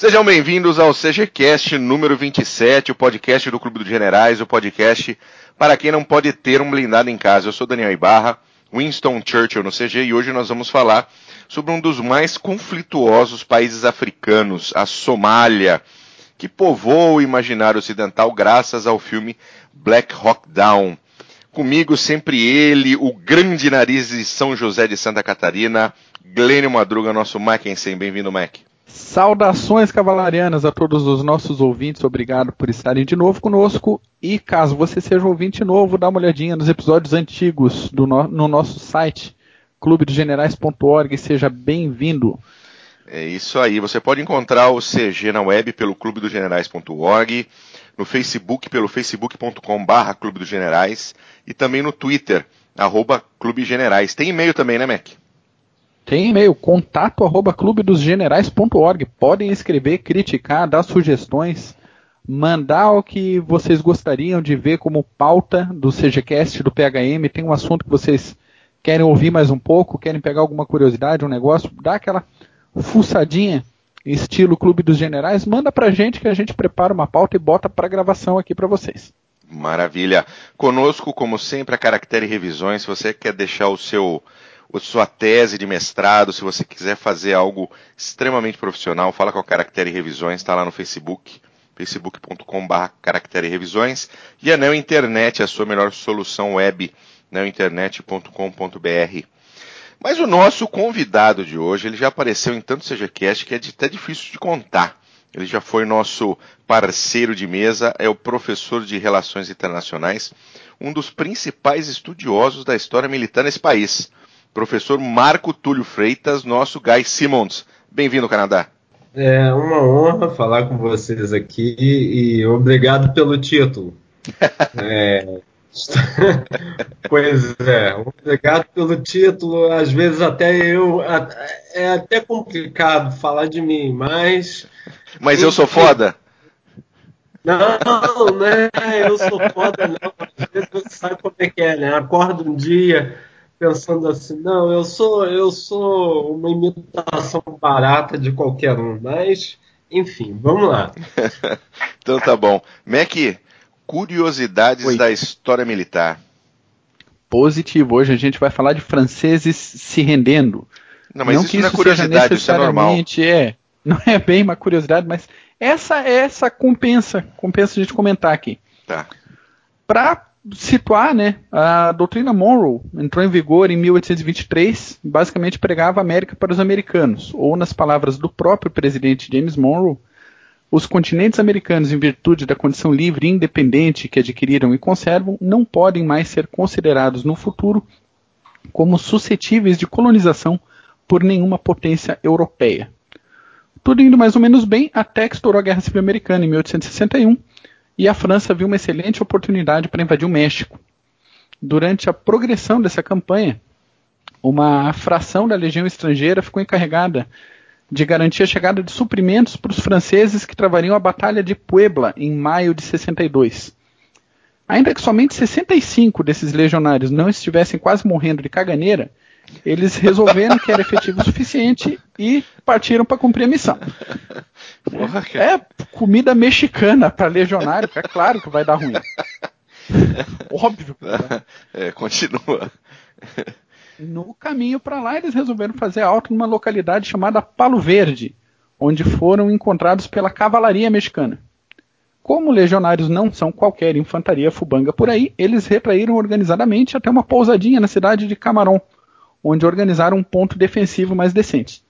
Sejam bem-vindos ao CGCast número 27, o podcast do Clube dos Generais, o podcast para quem não pode ter um blindado em casa. Eu sou Daniel Ibarra, Winston Churchill no CG e hoje nós vamos falar sobre um dos mais conflituosos países africanos, a Somália, que povoa o imaginário ocidental graças ao filme Black Hawk Down. Comigo sempre ele, o grande nariz de São José de Santa Catarina, Glênio Madruga, nosso Mackensen. Bem-vindo, Mac. Saudações cavalarianas a todos os nossos ouvintes, obrigado por estarem de novo conosco. E caso você seja ouvinte novo, dá uma olhadinha nos episódios antigos no, no nosso site, clubedegenerais.org, seja bem-vindo. É isso aí, você pode encontrar o CG na web pelo clubedogenerais.org, no Facebook pelo Generais e também no Twitter, arroba Clube Generais. Tem e-mail também, né, Mac? Tem e-mail, contato arroba clubedosgenerais.org. Podem escrever, criticar, dar sugestões, mandar o que vocês gostariam de ver como pauta do CGCast, do PHM. Tem um assunto que vocês querem ouvir mais um pouco, querem pegar alguma curiosidade, um negócio, dá aquela fuçadinha, estilo Clube dos Generais, manda pra gente que a gente prepara uma pauta e bota pra gravação aqui para vocês. Maravilha. Conosco, como sempre, a Caractere Revisões. Se você quer deixar o seu sua tese de mestrado, se você quiser fazer algo extremamente profissional, fala com a Caractere Revisões, está lá no Facebook, facebook.com.br Caractere Revisões, e a Neo Internet, a sua melhor solução web, neointernet.com.br. Mas o nosso convidado de hoje, ele já apareceu em tanto CGCast que é até difícil de contar. Ele já foi nosso parceiro de mesa, é o professor de Relações Internacionais, um dos principais estudiosos da história militar nesse país professor Marco Túlio Freitas, nosso Guy Simmons. Bem-vindo ao Canadá. É uma honra falar com vocês aqui e obrigado pelo título. é, pois é, obrigado pelo título. Às vezes até eu é até complicado falar de mim, mas mas eu sou foda. Não, né? Eu sou foda, não. Às vezes você sabe como é que é, né? Acorda um dia, pensando assim, não, eu sou eu sou uma imitação barata de qualquer um, mas enfim, vamos lá. então tá bom. Mac, curiosidades Oi. da história militar. Positivo. Hoje a gente vai falar de franceses se rendendo. Não, mas não isso, que isso não é curiosidade, isso é normal. É, não é bem uma curiosidade, mas essa essa compensa, compensa a gente comentar aqui. Tá. Para situar, né, a doutrina Monroe entrou em vigor em 1823, basicamente pregava a América para os americanos, ou nas palavras do próprio presidente James Monroe, os continentes americanos, em virtude da condição livre e independente que adquiriram e conservam, não podem mais ser considerados no futuro como suscetíveis de colonização por nenhuma potência europeia. Tudo indo mais ou menos bem até que estourou a Guerra Civil Americana em 1861 e a França viu uma excelente oportunidade para invadir o México. Durante a progressão dessa campanha, uma fração da legião estrangeira ficou encarregada de garantir a chegada de suprimentos para os franceses que travariam a Batalha de Puebla em maio de 62. Ainda que somente 65 desses legionários não estivessem quase morrendo de caganeira, eles resolveram que era efetivo o suficiente e partiram para cumprir a missão. Porra, é comida mexicana para legionário, é claro que vai dar ruim. Óbvio. É, continua. No caminho para lá, eles resolveram fazer alto numa localidade chamada Palo Verde, onde foram encontrados pela cavalaria mexicana. Como legionários não são qualquer infantaria fubanga por aí, eles retraíram organizadamente até uma pousadinha na cidade de Camarón, onde organizaram um ponto defensivo mais decente.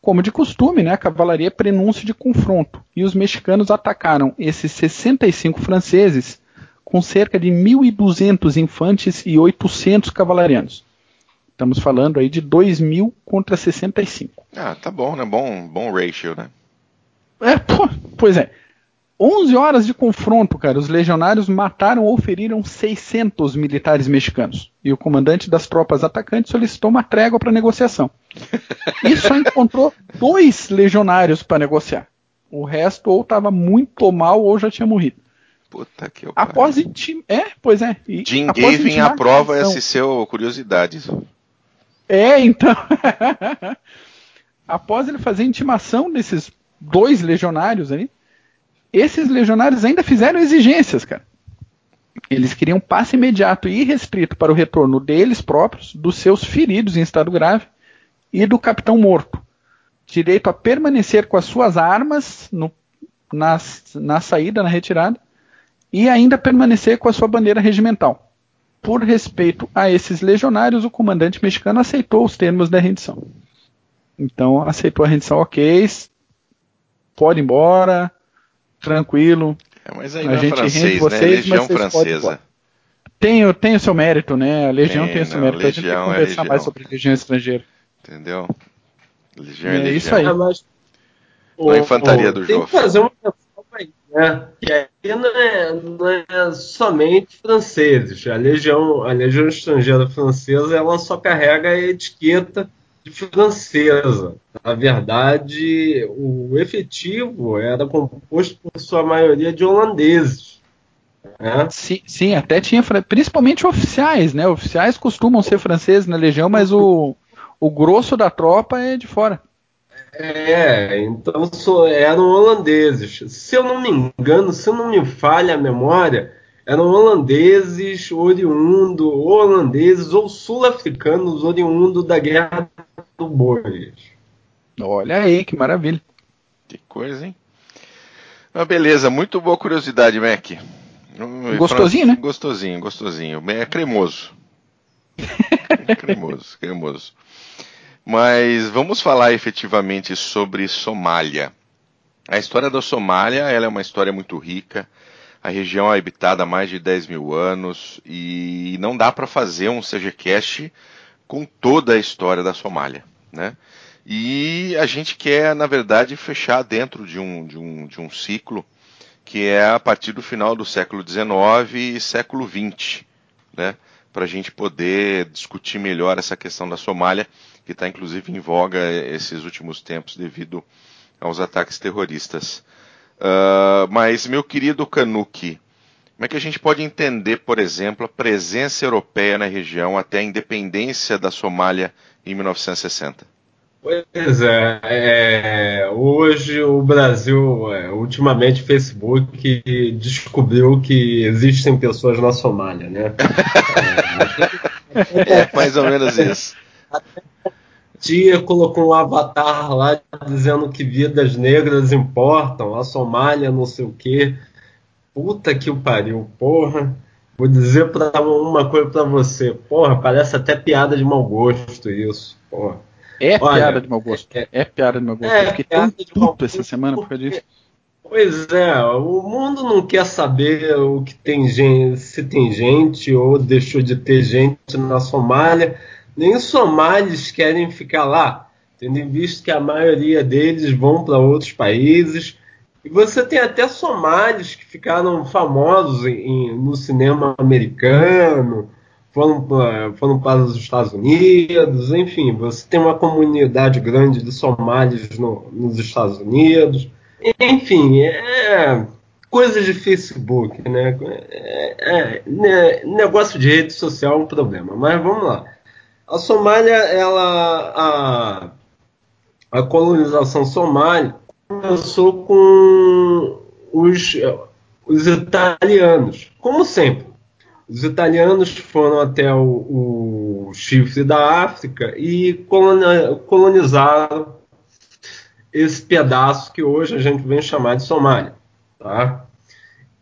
Como de costume, né, a cavalaria é prenúncio de confronto, e os mexicanos atacaram esses 65 franceses com cerca de 1.200 infantes e 800 cavalarianos. Estamos falando aí de 2.000 contra 65. Ah, tá bom, né? Bom, bom ratio, né? É, pô, pois é. 11 horas de confronto, cara. Os legionários mataram ou feriram 600 militares mexicanos. E o comandante das tropas atacantes solicitou uma trégua para negociação. E só encontrou dois legionários para negociar. O resto ou estava muito mal ou já tinha morrido. Puta que eu Após intim... É, pois é. E Jim Gavin aprova essa seu curiosidade. É, então. Após ele fazer intimação desses dois legionários ali. Esses legionários ainda fizeram exigências, cara. Eles queriam passe imediato e irrestrito para o retorno deles próprios, dos seus feridos em estado grave e do capitão morto. Direito a permanecer com as suas armas no, na, na saída, na retirada, e ainda permanecer com a sua bandeira regimental. Por respeito a esses legionários, o comandante mexicano aceitou os termos da rendição. Então, aceitou a rendição, ok, pode ir embora, tranquilo. É, mas ainda a gente francês, rende né? vocês, né? Legião francesa. Tem, tem o seu mérito, né? A Legião tem, tem o seu não, mérito. Legião, a gente tem que conversar é mais sobre Legião estrangeira. Entendeu? Legião é, é Legião. isso aí. É, mas, a infantaria do jogo. Tem que fazer uma aí, né? Que aqui não é, não é somente franceses. A Legião, a Legião Estrangeira Francesa ela só carrega a etiqueta francesa. Na verdade, o efetivo era composto por sua maioria de holandeses. Né? Sim, sim, até tinha, principalmente oficiais, né? Oficiais costumam ser franceses na Legião, mas o, o grosso da tropa é de fora. É, então eram holandeses. Se eu não me engano, se não me falha a memória, eram holandeses oriundo, holandeses ou sul-africanos oriundo da Guerra do Bois. Olha aí, que maravilha. Que coisa, hein? Ah, beleza, muito boa curiosidade, Mac. Gostosinho, né? Gostosinho, gostosinho. É cremoso. cremoso, cremoso. Mas vamos falar efetivamente sobre Somália. A história da Somália ela é uma história muito rica. A região é habitada há mais de 10 mil anos e não dá para fazer um CGCast com toda a história da Somália. Né? E a gente quer, na verdade, fechar dentro de um, de um, de um ciclo que é a partir do final do século XIX e século XX, né? para a gente poder discutir melhor essa questão da Somália, que está inclusive em voga esses últimos tempos devido aos ataques terroristas. Uh, mas, meu querido Kanuki, como é que a gente pode entender, por exemplo, a presença europeia na região até a independência da Somália em 1960? Pois é, é, hoje o Brasil, é, ultimamente o Facebook descobriu que existem pessoas na Somália, né? é, mais ou menos isso. Tia colocou um avatar lá dizendo que vidas negras importam, a Somália não sei o quê. Puta que o pariu, porra. Vou dizer pra uma coisa pra você, porra, parece até piada de mau gosto isso, porra. É Olha, piada de mau gosto. É, é piada de mau gosto. É, eu fiquei tão puto essa semana por causa disso. Pois é, o mundo não quer saber o que tem gente, se tem gente ou deixou de ter gente na Somália. Nem os somalis querem ficar lá, tendo em vista que a maioria deles vão para outros países. E você tem até somalis que ficaram famosos em, no cinema americano, foram, foram para os Estados Unidos, enfim, você tem uma comunidade grande de somalis no, nos Estados Unidos. Enfim, é coisa de Facebook, né? É, é, né? Negócio de rede social é um problema, mas vamos lá. A Somália, ela, a, a colonização somália começou com os, os italianos, como sempre. Os italianos foram até o, o chifre da África e colonizaram esse pedaço que hoje a gente vem chamar de Somália. Tá?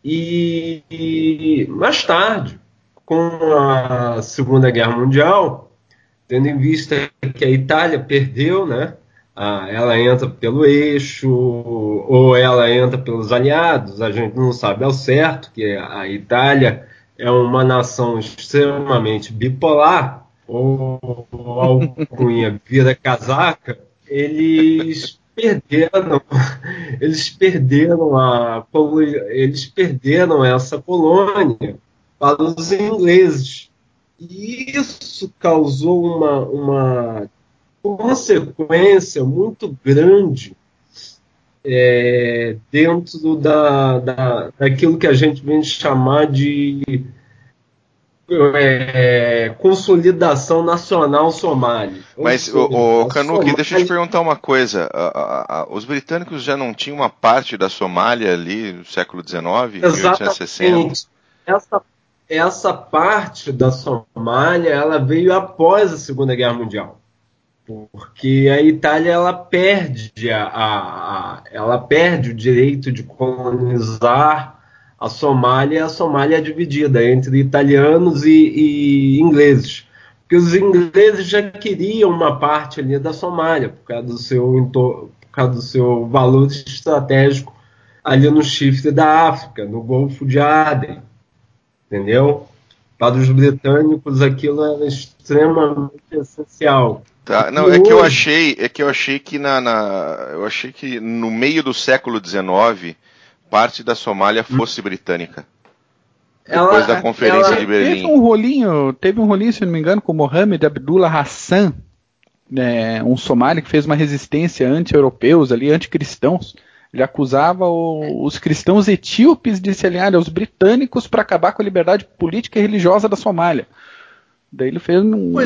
E, e mais tarde, com a Segunda Guerra Mundial, tendo em vista que a Itália perdeu, né? Ah, ela entra pelo eixo ou ela entra pelos aliados, a gente não sabe ao certo que a Itália é uma nação extremamente bipolar, ou alcunha vira casaca, eles perderam, eles perderam a eles perderam essa colônia para os ingleses. E isso causou uma, uma consequência muito grande é, dentro da, da, daquilo que a gente vem chamar de é, consolidação nacional somali. Mas, o, o Somália... deixa eu te perguntar uma coisa. A, a, a, os britânicos já não tinham uma parte da Somália ali no século XIX, Exatamente. 1860? Essa, essa parte da Somália ela veio após a Segunda Guerra Mundial. Porque a Itália ela perde, a, a ela perde o direito de colonizar a Somália, a Somália é dividida entre italianos e, e, ingleses. Porque os ingleses já queriam uma parte ali da Somália, por causa do seu, por causa do seu valor estratégico ali no chifre da África, no Golfo de Aden. Entendeu? Para os britânicos aquilo era extremamente essencial. Tá, não, e é hoje... que eu achei, é que eu achei que na, na, eu achei que no meio do século XIX parte da Somália fosse britânica. Depois ela, da conferência ela, de Berlim. Teve um rolinho, teve um rolinho, se não me engano, com Mohamed Abdullah Hassan, né, um somali que fez uma resistência anti-europeus ali, anticristãos. Ele acusava o, os cristãos etíopes de se alinhar aos britânicos para acabar com a liberdade política e religiosa da Somália. Daí ele fez um, é.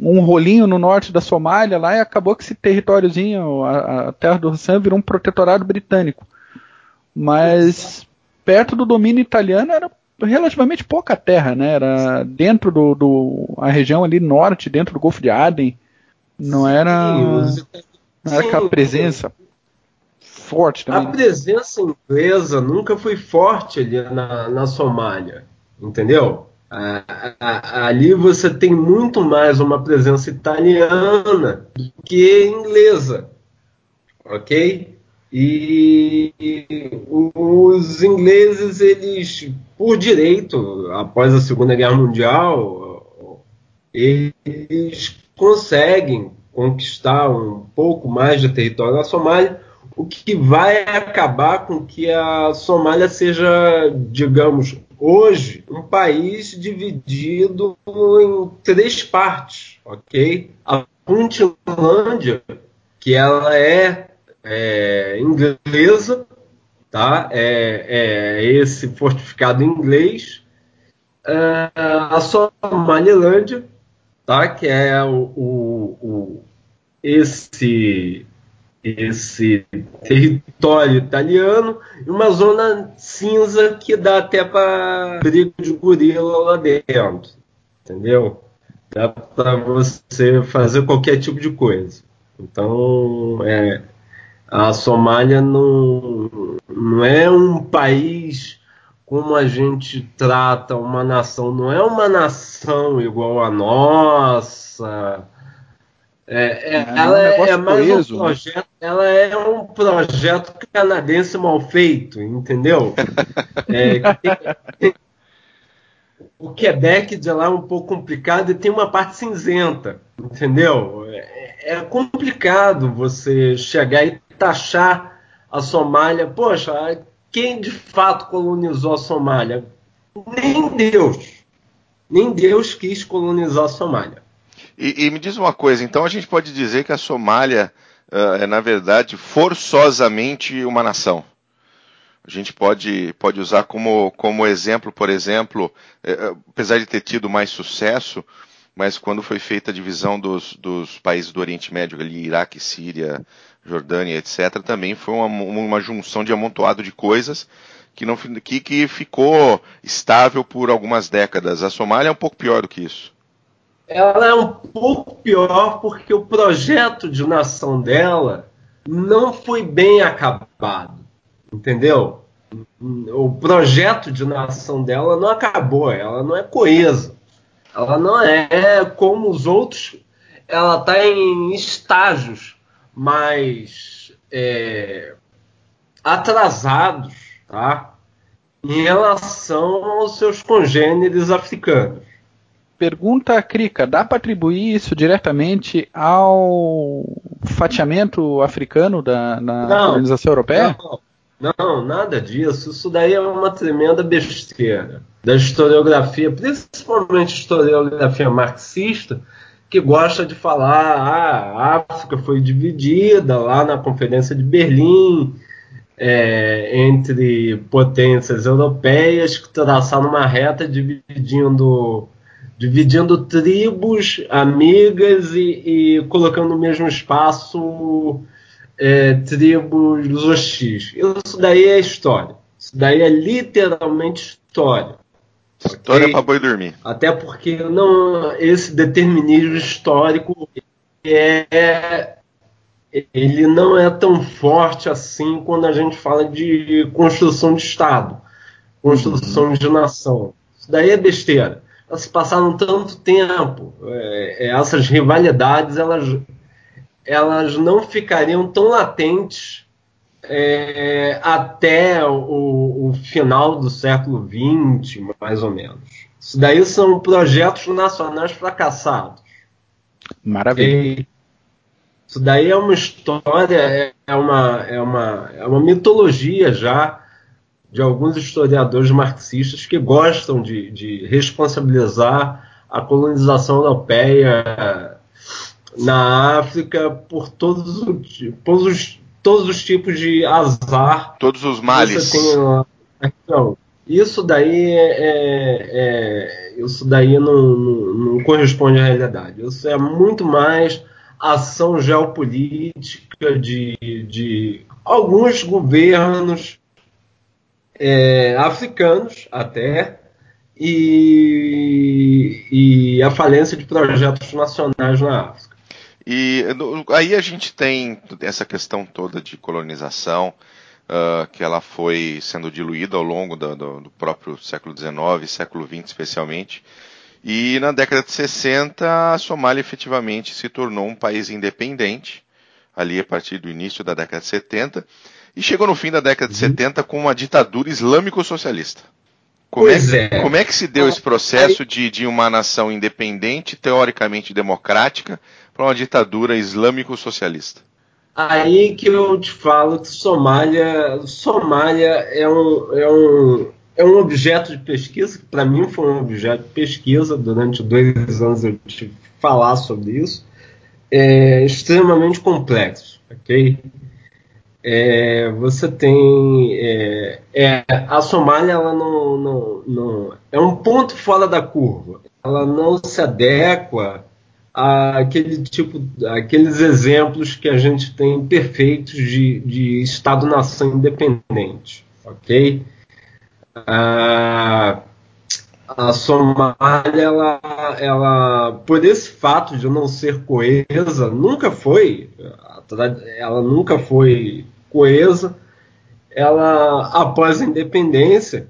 um, rolinho no norte da Somália lá e acabou que esse territóriozinho, a, a terra do Hassan, virou um protetorado britânico mas perto do domínio italiano era relativamente pouca terra, né? Era dentro do, do a região ali norte, dentro do Golfo de Aden, não era, não era aquela presença forte também. A presença inglesa nunca foi forte ali na, na Somália, entendeu? ali você tem muito mais uma presença italiana do que inglesa, ok? E os ingleses, eles, por direito, após a Segunda Guerra Mundial, eles conseguem conquistar um pouco mais de território na Somália, o que vai acabar com que a Somália seja, digamos, hoje, um país dividido em três partes, ok? A Puntlandia, que ela é é, inglesa, tá? É, é, esse fortificado inglês, é, a Somalilândia, tá? Que é o, o, o, esse esse território italiano e uma zona cinza que dá até para briga de gorila lá dentro, entendeu? Dá para você fazer qualquer tipo de coisa. Então, é, a Somália não, não é um país como a gente trata uma nação, não é uma nação igual a nossa. É, é, é ela um é mais coeso, um né? projeto? Ela é um projeto canadense mal feito, entendeu? é, o Quebec de lá é um pouco complicado e tem uma parte cinzenta, entendeu? É, é complicado você chegar e taxar a Somália. Poxa, quem de fato colonizou a Somália? Nem Deus. Nem Deus quis colonizar a Somália. E, e me diz uma coisa, então a gente pode dizer que a Somália é, na verdade, forçosamente uma nação. A gente pode, pode usar como, como exemplo, por exemplo, eh, apesar de ter tido mais sucesso, mas quando foi feita a divisão dos, dos países do Oriente Médio, ali, Iraque, Síria, Jordânia, etc., também foi uma, uma junção de amontoado de coisas que, não, que, que ficou estável por algumas décadas. A Somália é um pouco pior do que isso. Ela é um pouco pior porque o projeto de nação dela não foi bem acabado, entendeu? O projeto de nação dela não acabou, ela não é coesa. Ela não é como os outros, ela está em estágios mais é, atrasados tá? em relação aos seus congêneres africanos. Pergunta Krika, dá para atribuir isso diretamente ao fatiamento africano da, na não, colonização europeia? Não, não, nada disso. Isso daí é uma tremenda besteira da historiografia, principalmente historiografia marxista, que gosta de falar ah, a África foi dividida lá na Conferência de Berlim, é, entre potências europeias que traçaram uma reta dividindo, dividindo tribos amigas e, e colocando no mesmo espaço é, tribos hostis. Isso daí é história. Isso daí é literalmente história. História okay? para boi dormir. Até porque não, esse determinismo histórico é ele não é tão forte assim quando a gente fala de construção de Estado, construção uhum. de nação. Isso daí é besteira. Elas passaram tanto tempo, é, é, essas rivalidades elas, elas não ficariam tão latentes é, até o, o, final do século XX, mais ou menos. Isso daí são projetos nacionais fracassados. Maravilha. E, isso daí é uma história, é uma, é uma, é uma mitologia já de alguns historiadores marxistas que gostam de, de responsabilizar a colonização europeia na África por todos os, todos os, todos os tipos de azar. Todos os males. Então, isso daí é, é, é isso daí não, não, não corresponde à realidade. Isso é muito mais ação geopolítica de, de alguns governos é, africanos até e, e, a falência de projetos nacionais na África. E aí a gente tem essa questão toda de colonização, uh, que ela foi sendo diluída ao longo do, do, do próprio século XIX, século XX especialmente. E na década de 60, a Somália efetivamente se tornou um país independente, ali a partir do início da década de 70, e chegou no fim da década de uhum. 70 com uma ditadura islâmico-socialista. Como é, é. como é que se deu esse processo de, de uma nação independente, teoricamente democrática, para uma ditadura islâmico-socialista? Aí que eu te falo que Somália, Somália é um, é um, é um objeto de pesquisa, que para mim foi um objeto de pesquisa, durante dois anos eu tive que falar sobre isso, é extremamente complexo, ok? É, você tem é, é, a Somália ela não, não, não, é um ponto fora da curva. Ela não se adequa àquele tipo aqueles exemplos que a gente tem perfeitos de, de Estado-nação independente ok? A, a Somália, ela, ela, por esse fato de não ser coesa, nunca foi, ela nunca foi coesa, ela, após a independência,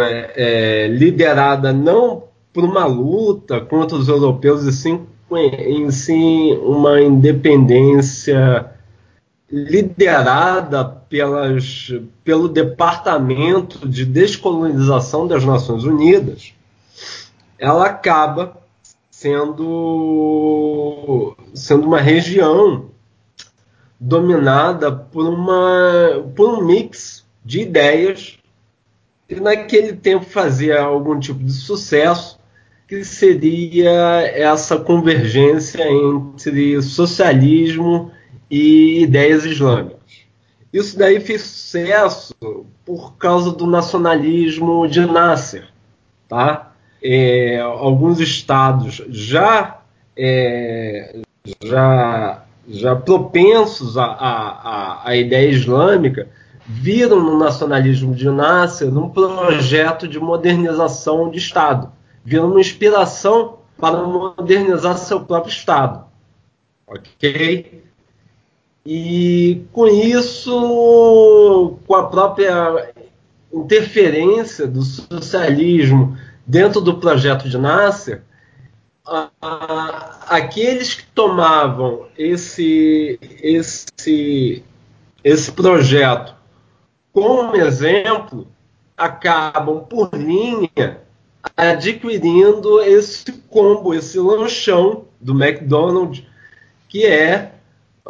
é, é, liderada não por uma luta contra os europeus, e sim em si uma independência liderada pelas, pelo Departamento de Descolonização das Nações Unidas, ela acaba sendo, sendo uma região dominada por, uma, por um mix de ideias que naquele tempo fazia algum tipo de sucesso, que seria essa convergência entre socialismo e ideias islâmicas. Isso daí fez sucesso por causa do nacionalismo de Nasser, tá? É, alguns estados já é, já já propensos à, à, ideia islâmica viram no nacionalismo de Nasser um projeto de modernização de Estado, viram uma inspiração para modernizar seu próprio Estado, ok? E com isso, com a própria interferência do socialismo dentro do projeto de Nasser, a, aqueles que tomavam esse, esse, esse projeto como exemplo acabam por linha adquirindo esse combo, esse lanchão do McDonald's, que é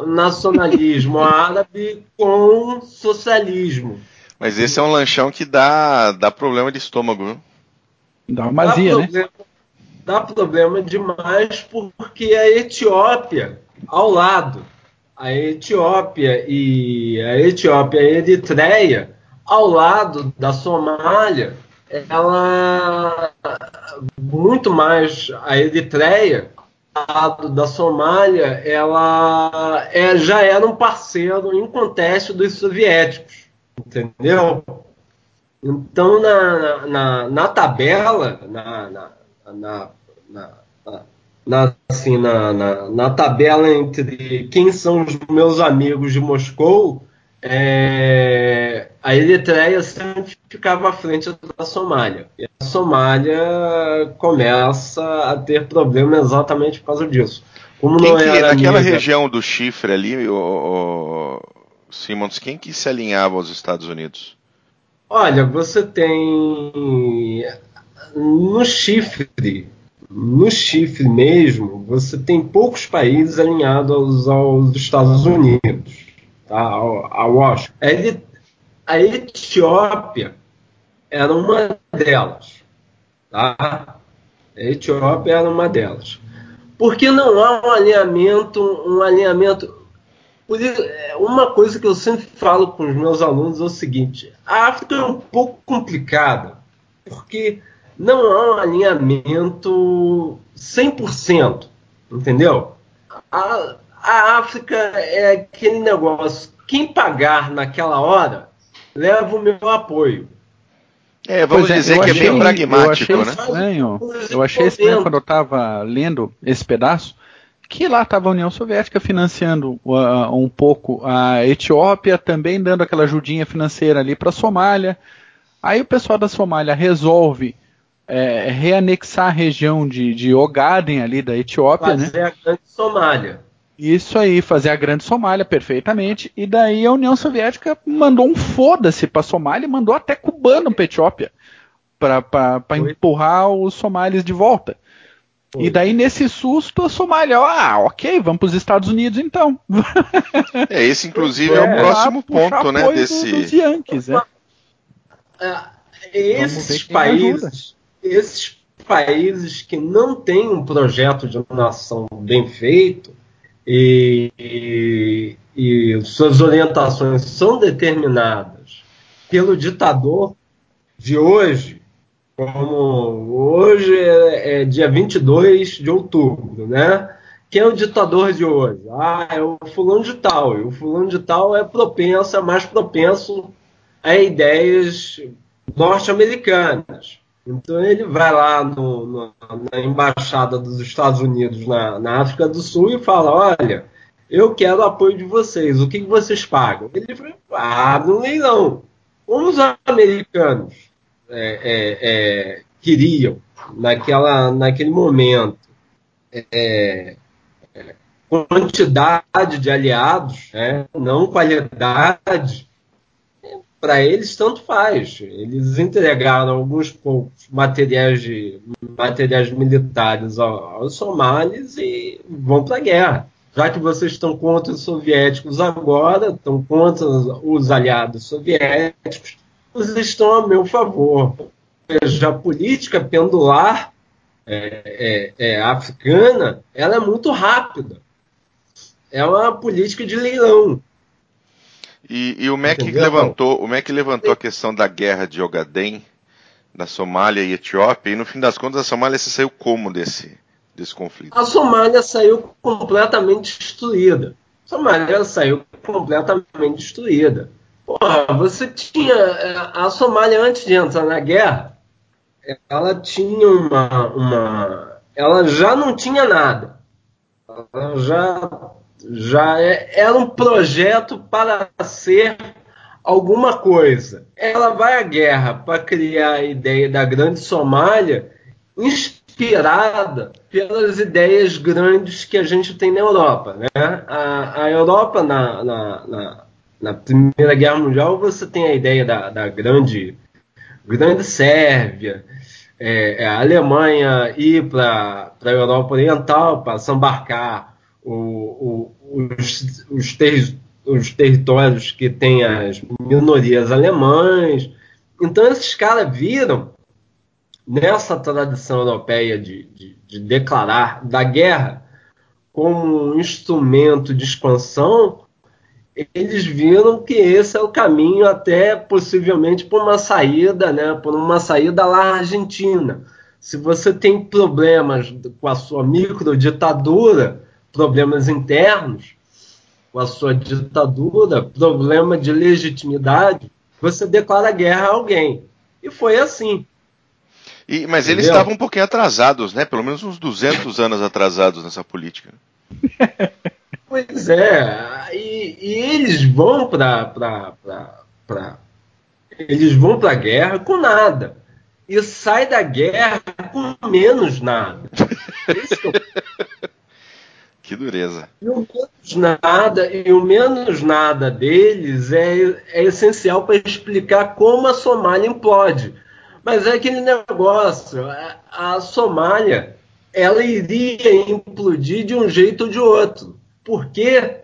nacionalismo árabe com socialismo. Mas esse é um lanchão que dá, dá problema de estômago, viu? Dá uma azia, dá né? Dá problema demais porque a Etiópia, ao lado, a Etiópia e a Etiópia e a Eritreia ao lado da Somália, ela muito mais a Eritreia ao lado da Somália, ela é, já era um parceiro em contexto dos soviéticos, entendeu? Então na, na, na tabela, na, na, na, na na, assim, na, na, na, tabela entre quem são os meus amigos de Moscou, é, a Eritreia sempre ficava à frente da Somália. E a Somália começa a ter problema exatamente por causa disso. Como quem que, naquela amiga, região do chifre ali, o, o, Simons, quem que se alinhava aos Estados Unidos? Olha, você tem no chifre, no chifre mesmo, você tem poucos países alinhados aos, Estados Unidos, tá? a Washington. A Etiópia era uma delas. Tá? A Etiópia era uma delas. Porque não há um alinhamento, um alinhamento. É, uma coisa que eu sempre falo com os meus alunos é o seguinte: a África é um pouco complicada, porque não há um alinhamento 100%, entendeu? A, a África é aquele negócio, quem pagar naquela hora, leva o meu apoio. É, vamos é, dizer que achei, é bem pragmático, eu achei né? Estranho, eu achei estranho quando eu estava lendo esse pedaço, que lá estava a União Soviética financiando uh, um pouco a Etiópia, também dando aquela ajudinha financeira ali para a Somália. Aí o pessoal da Somália resolve é, reanexar a região de, de Ogaden ali da Etiópia, Fazer né? a grande Somália. Isso aí, fazer a grande Somália perfeitamente. E daí a União Soviética mandou um foda-se para Somália e mandou até cubano para Etiópia para empurrar os somalis de volta. Foi. E daí, nesse susto, a Somália, ah, ok, vamos para os Estados Unidos então. É, esse inclusive é, é o próximo ponto, né, desse... Dos Yankees, é. esses países esses países que não têm um projeto de nação bem feito e, e, suas orientações são determinadas pelo ditador de hoje, como hoje é, é dia 22 de outubro, né? Quem é o ditador de hoje? Ah, é o fulano de tal. E o fulano de tal é propenso, é mais propenso a ideias norte-americanas. Então ele vai lá no, no, na embaixada dos Estados Unidos na, na, África do Sul e fala: olha, eu quero apoio de vocês, o que, que vocês pagam? Ele fala: ah, no leilão. Como os americanos é, é, é, queriam naquela, naquele momento é, é, quantidade de aliados, né, não qualidade para eles tanto faz. Eles entregaram alguns poucos materiais, de, materiais militares aos somalis e vão para a guerra. Já que vocês estão contra os soviéticos agora, estão contra os aliados soviéticos, vocês estão a meu favor. Já a política pendular é, é, é, africana, ela é muito rápida. É uma política de leilão. E, e o MEC levantou, o MEC levantou a questão da guerra de Ogaden, da Somália e Etiópia, e no fim das contas a Somália se saiu como desse, desse conflito? A Somália saiu completamente destruída. A Somália saiu completamente destruída. Porra, você tinha. É, a Somália, antes de entrar na guerra, ela tinha uma. uma ela já não tinha nada. Ela já já é, era um projeto para ser alguma coisa. Ela vai à guerra para criar a ideia da grande Somália, inspirada pelas ideias grandes que a gente tem na Europa. Né? A, a Europa, na, na, na, na, Primeira Guerra Mundial, você tem a ideia da, da grande, grande Sérvia, é, é a Alemanha ir para a Europa Oriental para desembarcar o, o, os, os, ter, os, territórios que têm as minorias alemãs. Então, esses caras viram nessa tradição europeia de, de, de declarar da guerra como um instrumento de expansão, eles viram que esse é o caminho até possivelmente por uma saída, né, por uma saída lá Argentina. Se você tem problemas com a sua microditadura, problemas internos, com a sua ditadura, problema de legitimidade, você declara guerra a alguém. E foi assim. E, mas Entendeu? eles estavam um pouquinho atrasados, né? Pelo menos uns 200 anos atrasados nessa política. Pois é, e, e eles vão para eles vão para a guerra com nada e sai da guerra com menos nada. que dureza. E o menos nada e o menos nada deles é, é essencial para explicar como a Somália implode. Mas é aquele negócio, a, a Somália ela iria implodir de um jeito ou de outro. Porque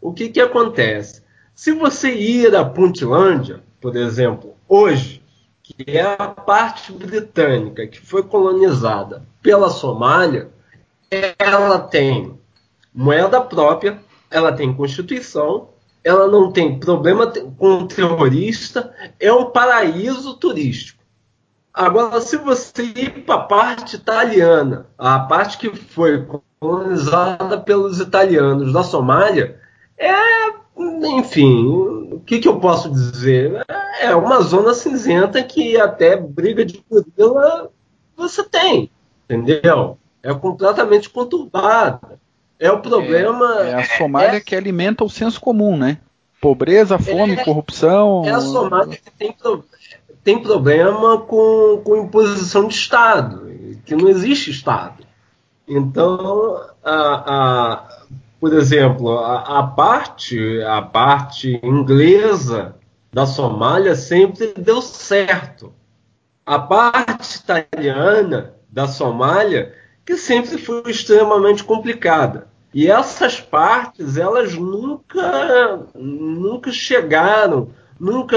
o que, que acontece? Se você ir à Puntlândia, por exemplo, hoje, que é a parte britânica que foi colonizada pela Somália, ela tem moeda própria, ela tem constituição, ela não tem problema com terrorista, é um paraíso turístico. Agora, se você ir para a parte italiana, a parte que foi colonizada pelos italianos da Somália, é, enfim, o que, que eu posso dizer? É uma zona cinzenta que até briga de gorila você tem, entendeu? É completamente conturbada. É o problema. É, é a Somália é, que alimenta o senso comum, né? Pobreza, fome, é, corrupção. É a Somália que tem, tem problema com, com imposição de Estado, que não existe Estado. Então, a, a, por exemplo, a, a, parte, a parte inglesa da Somália sempre deu certo. A parte italiana da Somália que sempre foi extremamente complicada. E essas partes, elas nunca, nunca chegaram, nunca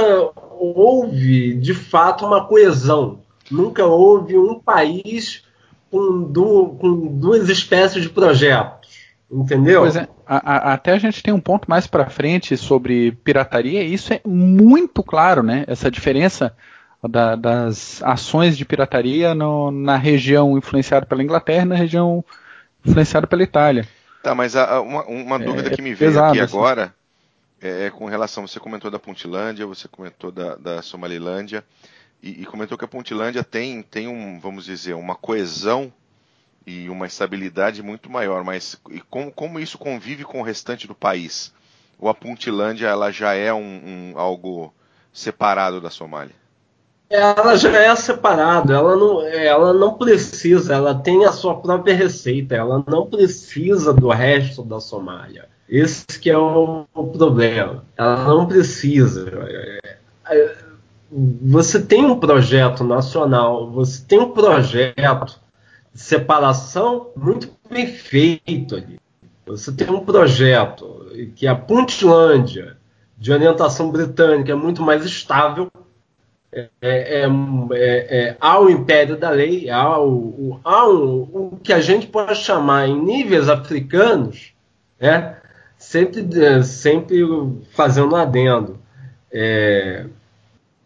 houve de fato uma coesão, nunca houve um país com, du com duas espécies de projetos. Entendeu? Pois é, a, a, até a gente tem um ponto mais para frente sobre pirataria, e isso é muito claro, né? Essa diferença da, das ações de pirataria no, na região influenciada pela Inglaterra e na região influenciada pela Itália. Tá, mas a, uma, uma, é, dúvida é, que me veio pesado, aqui assim. agora é, é, com relação. Você comentou da Pontilândia, você comentou da, da Somalilândia e, e, comentou que a Pontilândia tem, tem um, vamos dizer, uma coesão e uma estabilidade muito maior, mas e como, como isso convive com o restante do país? Ou a Pontilândia ela já é um, um algo separado da Somália? Ela já é separada, ela não, ela não precisa, ela tem a sua própria receita, ela não precisa do resto da Somália. Esse que é o, o problema. Ela não precisa. É, é, você tem um projeto nacional, você tem um projeto de separação muito bem feito ali. Você tem um projeto que a Puntlândia, de orientação britânica, é muito mais estável. É, é, é, é, ao império da lei, ao, ao, o que a gente pode chamar em níveis africanos, né? sempre, sempre fazendo adendo. É,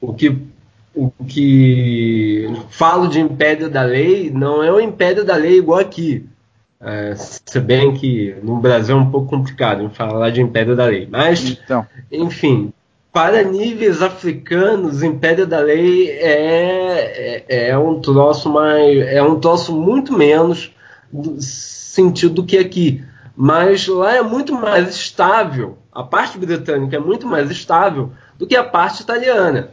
o que o que falo de império da lei não é o império da lei igual aqui. É, se bem que no Brasil é um pouco complicado em falar de império da lei. Mas, então. enfim, para níveis africanos, império da lei é, é, é, um troço mais, é um troço muito menos sentido do que aqui. Mas lá é muito mais estável. A parte britânica é muito mais estável do que a parte italiana.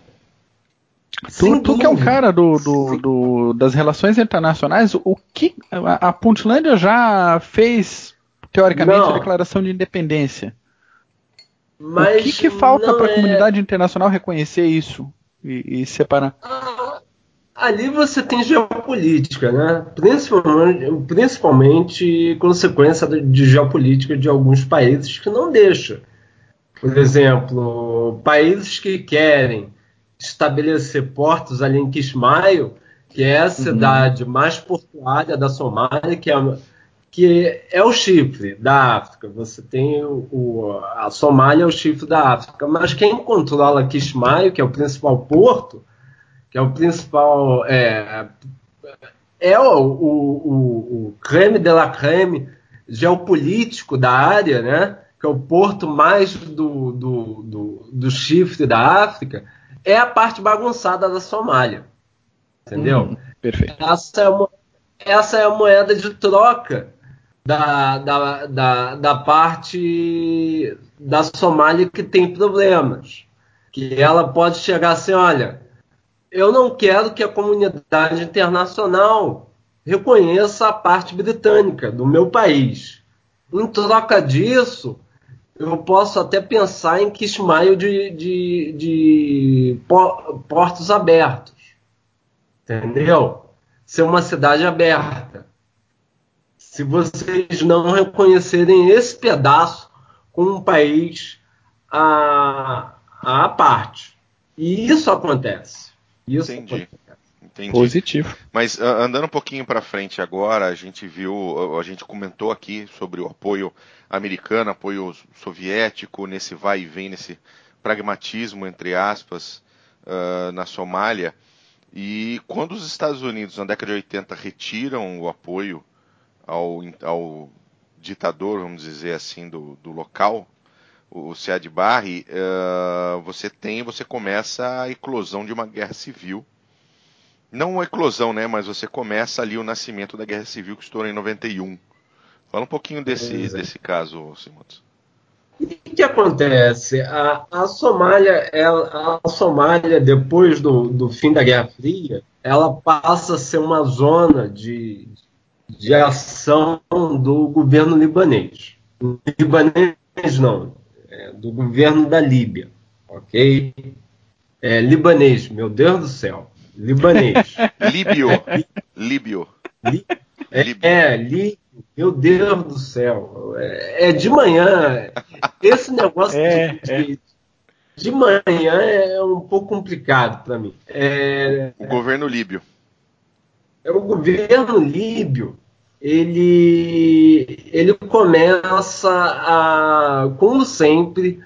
Tu, tu, que é um cara do, do, do, das relações internacionais, o que a, a Puntlândia já fez teoricamente não. a declaração de independência? Mas o que, que falta para a é... comunidade internacional reconhecer isso e, e separar? Ah, ali você tem geopolítica, né? Principalmente, principalmente consequência de geopolítica de alguns países que não deixam. Por exemplo, países que querem estabelecer portos ali em Kismayo, que é a uhum. cidade uhum. mais portuária da Somália, que é, que é o chifre da África. Você tem o, o, a Somália é o chifre da África, mas quem controla Kismayo, que é o principal porto, que é o principal é, é o, o, o creme de la creme geopolítico da área, né? Que é o porto mais do, do, do, do chifre da África, é a parte bagunçada da Somália. Entendeu? Hum, perfeito. Essa é, uma, essa é a moeda de troca da, da, da, da parte da Somália que tem problemas. Que ela pode chegar assim: olha, eu não quero que a comunidade internacional reconheça a parte britânica do meu país. Em troca disso, eu posso até pensar em Kismayo de, de, de portos abertos. Entendeu? Ser uma cidade aberta se vocês não reconhecerem esse pedaço como um país à, à parte. E isso acontece. Isso Entendi. Acontece. Entendi. Positivo. Mas uh, andando um pouquinho para frente agora, a gente viu, a gente comentou aqui sobre o apoio americano, apoio soviético, nesse vai e vem, nesse pragmatismo, entre aspas, uh, na Somália. E quando os Estados Unidos, na década de 80, retiram o apoio ao, ao ditador, vamos dizer assim, do, do local, o Siad Barre, uh, você tem, você começa a eclosão de uma guerra civil. Não uma eclosão, né? Mas você começa ali o nascimento da guerra civil que estourou em 91. Fala um pouquinho desse, é. desse caso, Simões. O que acontece? A, a Somália, ela, a Somália, depois do, do fim da Guerra Fria, ela passa a ser uma zona de, de ação do governo libanês. Libanês não, é, do governo da Líbia, ok? É, libanês, meu Deus do céu, libanês. Líbio, Líbio. Li, é, Líbio. é, Líbio, meu Deus do céu, é, é de manhã, esse negócio é, de, de, é. de, manhã é um pouco complicado para mim. É, o governo líbio. É o governo líbio ele, ele começa a, como sempre,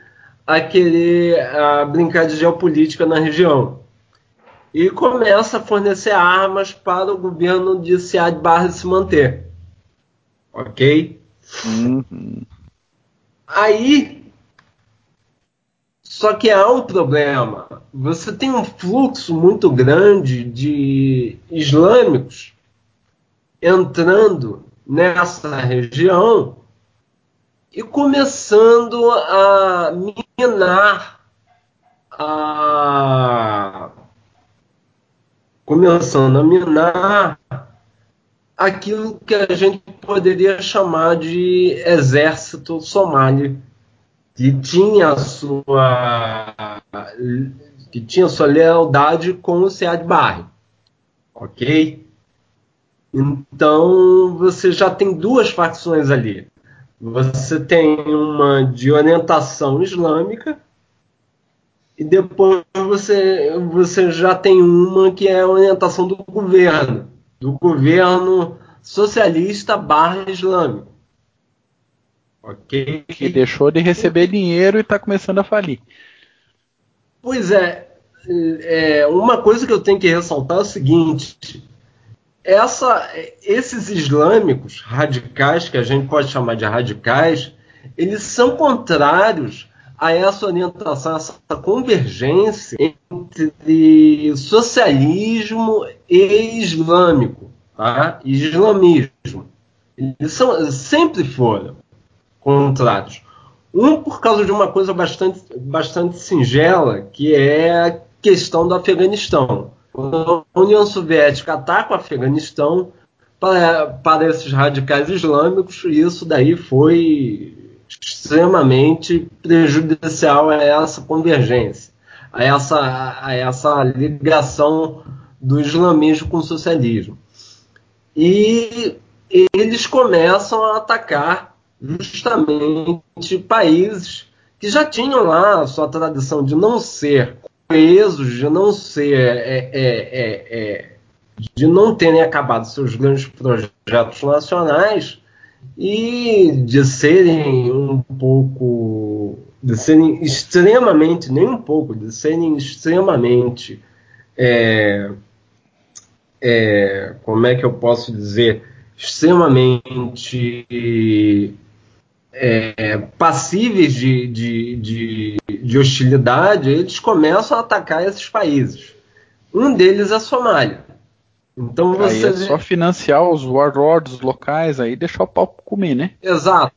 a querer a brincar de geopolítica na região. E começa a fornecer armas para o governo de Siad Barre se manter. Ok? Uhum. Aí. Só que há um problema. Você tem um fluxo muito grande de islâmicos entrando nessa região e começando a minar a começando a minar aquilo que a gente poderia chamar de exército somali que tinha sua que tinha sua lealdade com o Sead Barre, ok? Então você já tem duas facções ali. Você tem uma de orientação islâmica e depois você, você já tem uma que é a orientação do governo, do governo socialista barra islâmico. Ok? Que deixou de receber dinheiro e está começando a falir. Pois é, é, uma coisa que eu tenho que ressaltar é o seguinte: essa, esses islâmicos radicais, que a gente pode chamar de radicais, eles são contrários a essa orientação, essa convergência entre socialismo e islâmico, tá? islamismo. Eles são, sempre foram contrários. Um por causa de uma coisa bastante, bastante singela, que é a questão do Afeganistão a União Soviética ataca o Afeganistão para, para esses radicais islâmicos, e isso daí foi extremamente prejudicial a essa convergência, a essa, a essa ligação do islamismo com o socialismo. E eles começam a atacar justamente países que já tinham lá a sua tradição de não ser coesos, de não ser é, é, é, é, de não terem acabado seus grandes projetos nacionais e de serem um pouco, de serem extremamente, nem um pouco, de serem extremamente, é, é, como é que eu posso dizer, extremamente é, passíveis de, de, de, de, hostilidade, eles começam a atacar esses países. Um deles é a Somália. Então você. Aí é só financiar os warlords locais aí deixar o pau comer, né? Exato.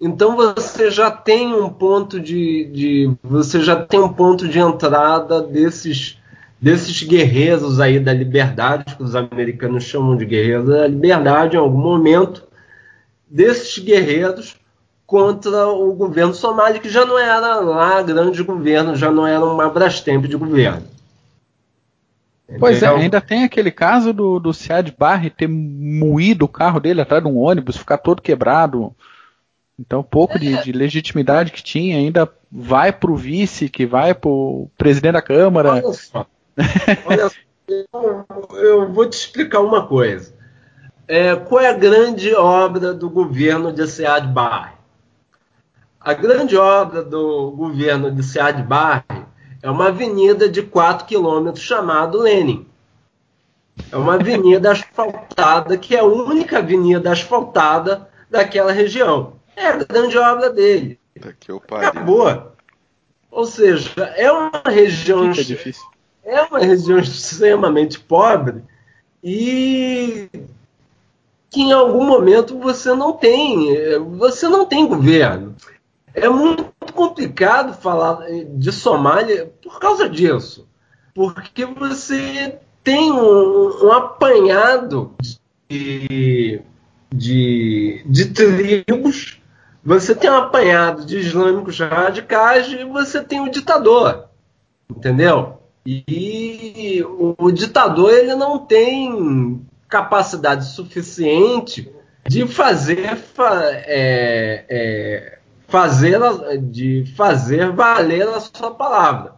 Então você já tem um ponto de, de, você já tem um ponto de entrada desses desses guerreiros aí da liberdade que os americanos chamam de guerreiros da liberdade em algum momento desses guerreiros contra o governo somali, que já não era lá grande governo, já não era uma Brastemp de governo. Pois é, ainda tem aquele caso do, do Siad Barre ter moído o carro dele atrás de um ônibus, ficar todo quebrado. Então, pouco de, de, legitimidade que tinha ainda vai para o vice, que vai para o presidente da Câmara. Olha só. Olha só. Eu, eu, vou te explicar uma coisa. É, qual é a grande obra do governo de Siad Barre? A grande obra do governo de Siad Barre é uma avenida de 4 quilômetros chamada Lenin. É uma avenida asfaltada, que é a única avenida asfaltada daquela região. É a grande obra dele. Acabou. Ou seja, é uma região. É, é uma região extremamente pobre e que em algum momento você não tem, você não tem governo. É muito complicado falar de Somália por causa disso. Porque você tem um, um apanhado de, de, de tribos, você tem um apanhado de islâmicos radicais e você tem o ditador. Entendeu? E o, o ditador ele não tem capacidade suficiente de fazer é, é, fazer de fazer valer a sua palavra.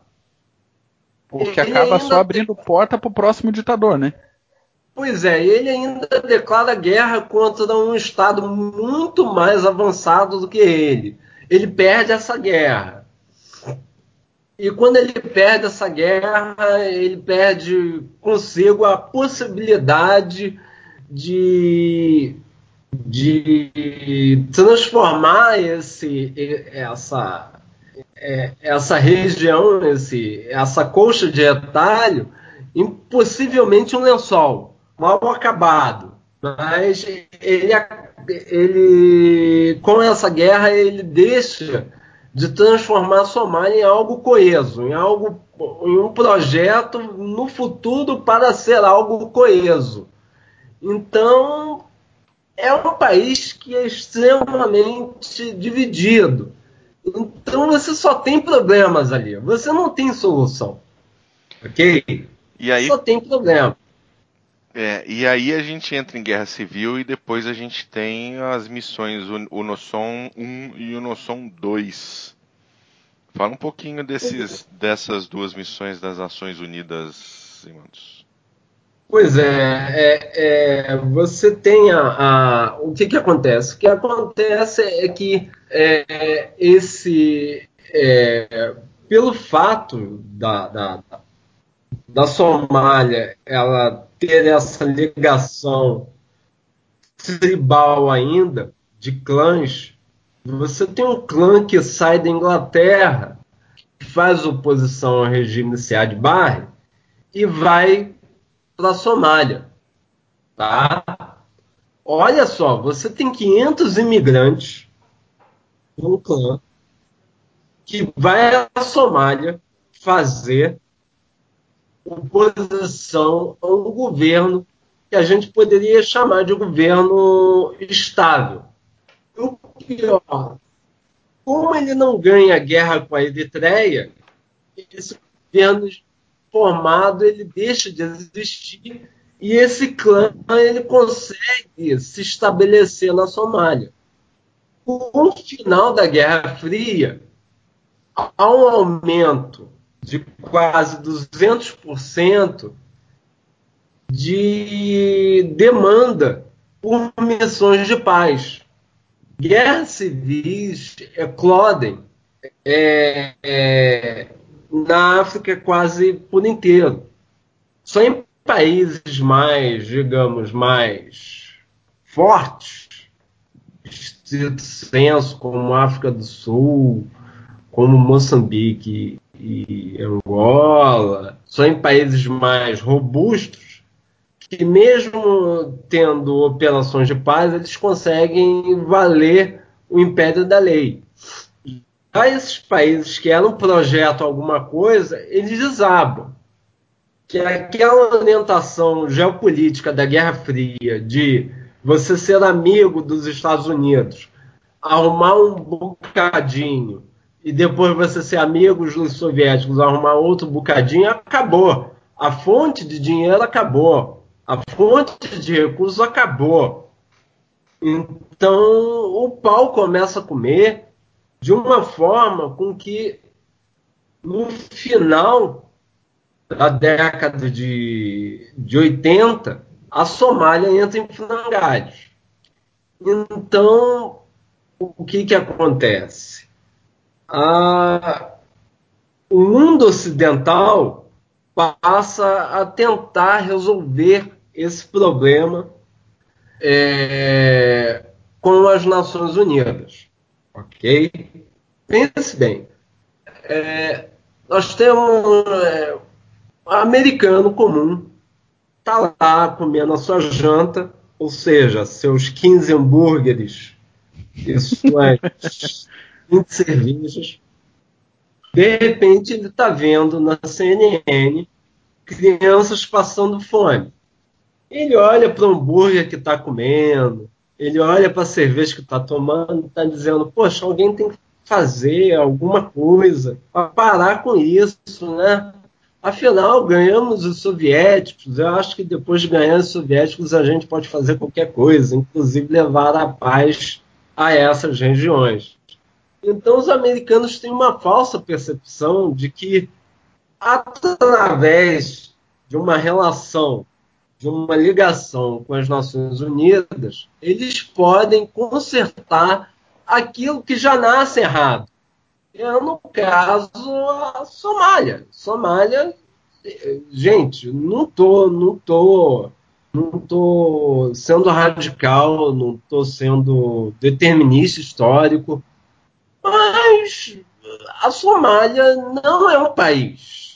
Porque ele acaba só abrindo tem... porta para o próximo ditador, né? Pois é, ele ainda declara guerra contra um Estado muito mais avançado do que ele. Ele perde essa guerra. E quando ele perde essa guerra, ele perde consigo a possibilidade de de transformar esse, essa, é, essa região, esse, essa colcha de retalho, em possivelmente um lençol mal acabado. Mas ele, ele, com essa guerra, ele deixa de transformar a Somália em algo coeso, em algo, em um projeto no futuro para ser algo coeso. Então, é um país que é extremamente dividido. Então você só tem problemas ali. Você não tem solução. Ok? E aí, só tem problema. É, e aí a gente entra em guerra civil e depois a gente tem as missões Unosom 1 e Unosom 2. Fala um pouquinho desses, dessas duas missões das Nações Unidas, Simondos. Pois é, é, é, você tem a, a, o que, que acontece? O que acontece é que é, esse, é, pelo fato da, da, da Somália ela ter essa ligação tribal ainda de clãs, você tem um clã que sai da Inglaterra, que faz oposição ao regime de Siad Barre e vai para a Somália. Tá? Olha só, você tem 500 imigrantes um clã que vai à Somália fazer oposição a um governo que a gente poderia chamar de governo estável. O pior, como ele não ganha guerra com a Eritreia, esse governo formado ele deixa de existir e esse clã ele consegue se estabelecer na Somália. Com o final da Guerra Fria, há um aumento de quase 200% de demanda por missões de paz. guerras civis eclodem é, é, na África quase por inteiro. Só em países mais, digamos, mais fortes, estrito senso, como África do Sul, como Moçambique e Angola, só em países mais robustos que mesmo tendo operações de paz, eles conseguem valer o império da lei. A esses países que eram projeto alguma coisa, eles desabam. Que é aquela orientação geopolítica da Guerra Fria de você ser amigo dos Estados Unidos, arrumar um bocadinho e depois você ser amigo dos soviéticos, arrumar outro bocadinho, acabou. A fonte de dinheiro acabou. A fonte de recursos acabou. Então o pau começa a comer de uma forma com que no final da década de, de 80 a Somália entra em frangalhos. Então, o que, que acontece? O mundo ocidental passa a tentar resolver esse problema é, com as Nações Unidas. Ok? Pense bem. É, nós temos é, um americano comum está lá comendo a sua janta, ou seja, seus 15 hambúrgueres e suas 20 cervejas. De repente, ele está vendo na CNN crianças passando fome. Ele olha para o hambúrguer que está comendo, ele olha para a cerveja que está tomando, está dizendo: Poxa, alguém tem que fazer alguma coisa para parar com isso, né? Afinal, ganhamos os soviéticos. Eu acho que depois de ganhar os soviéticos, a gente pode fazer qualquer coisa, inclusive levar a paz a essas regiões. Então, os americanos têm uma falsa percepção de que, através de uma relação, de uma ligação com as Nações Unidas, eles podem consertar aquilo que já nasce errado é no caso a Somália. Somália, gente, não tô, não tô, não tô sendo radical, não tô sendo determinista histórico, mas a Somália não é um país.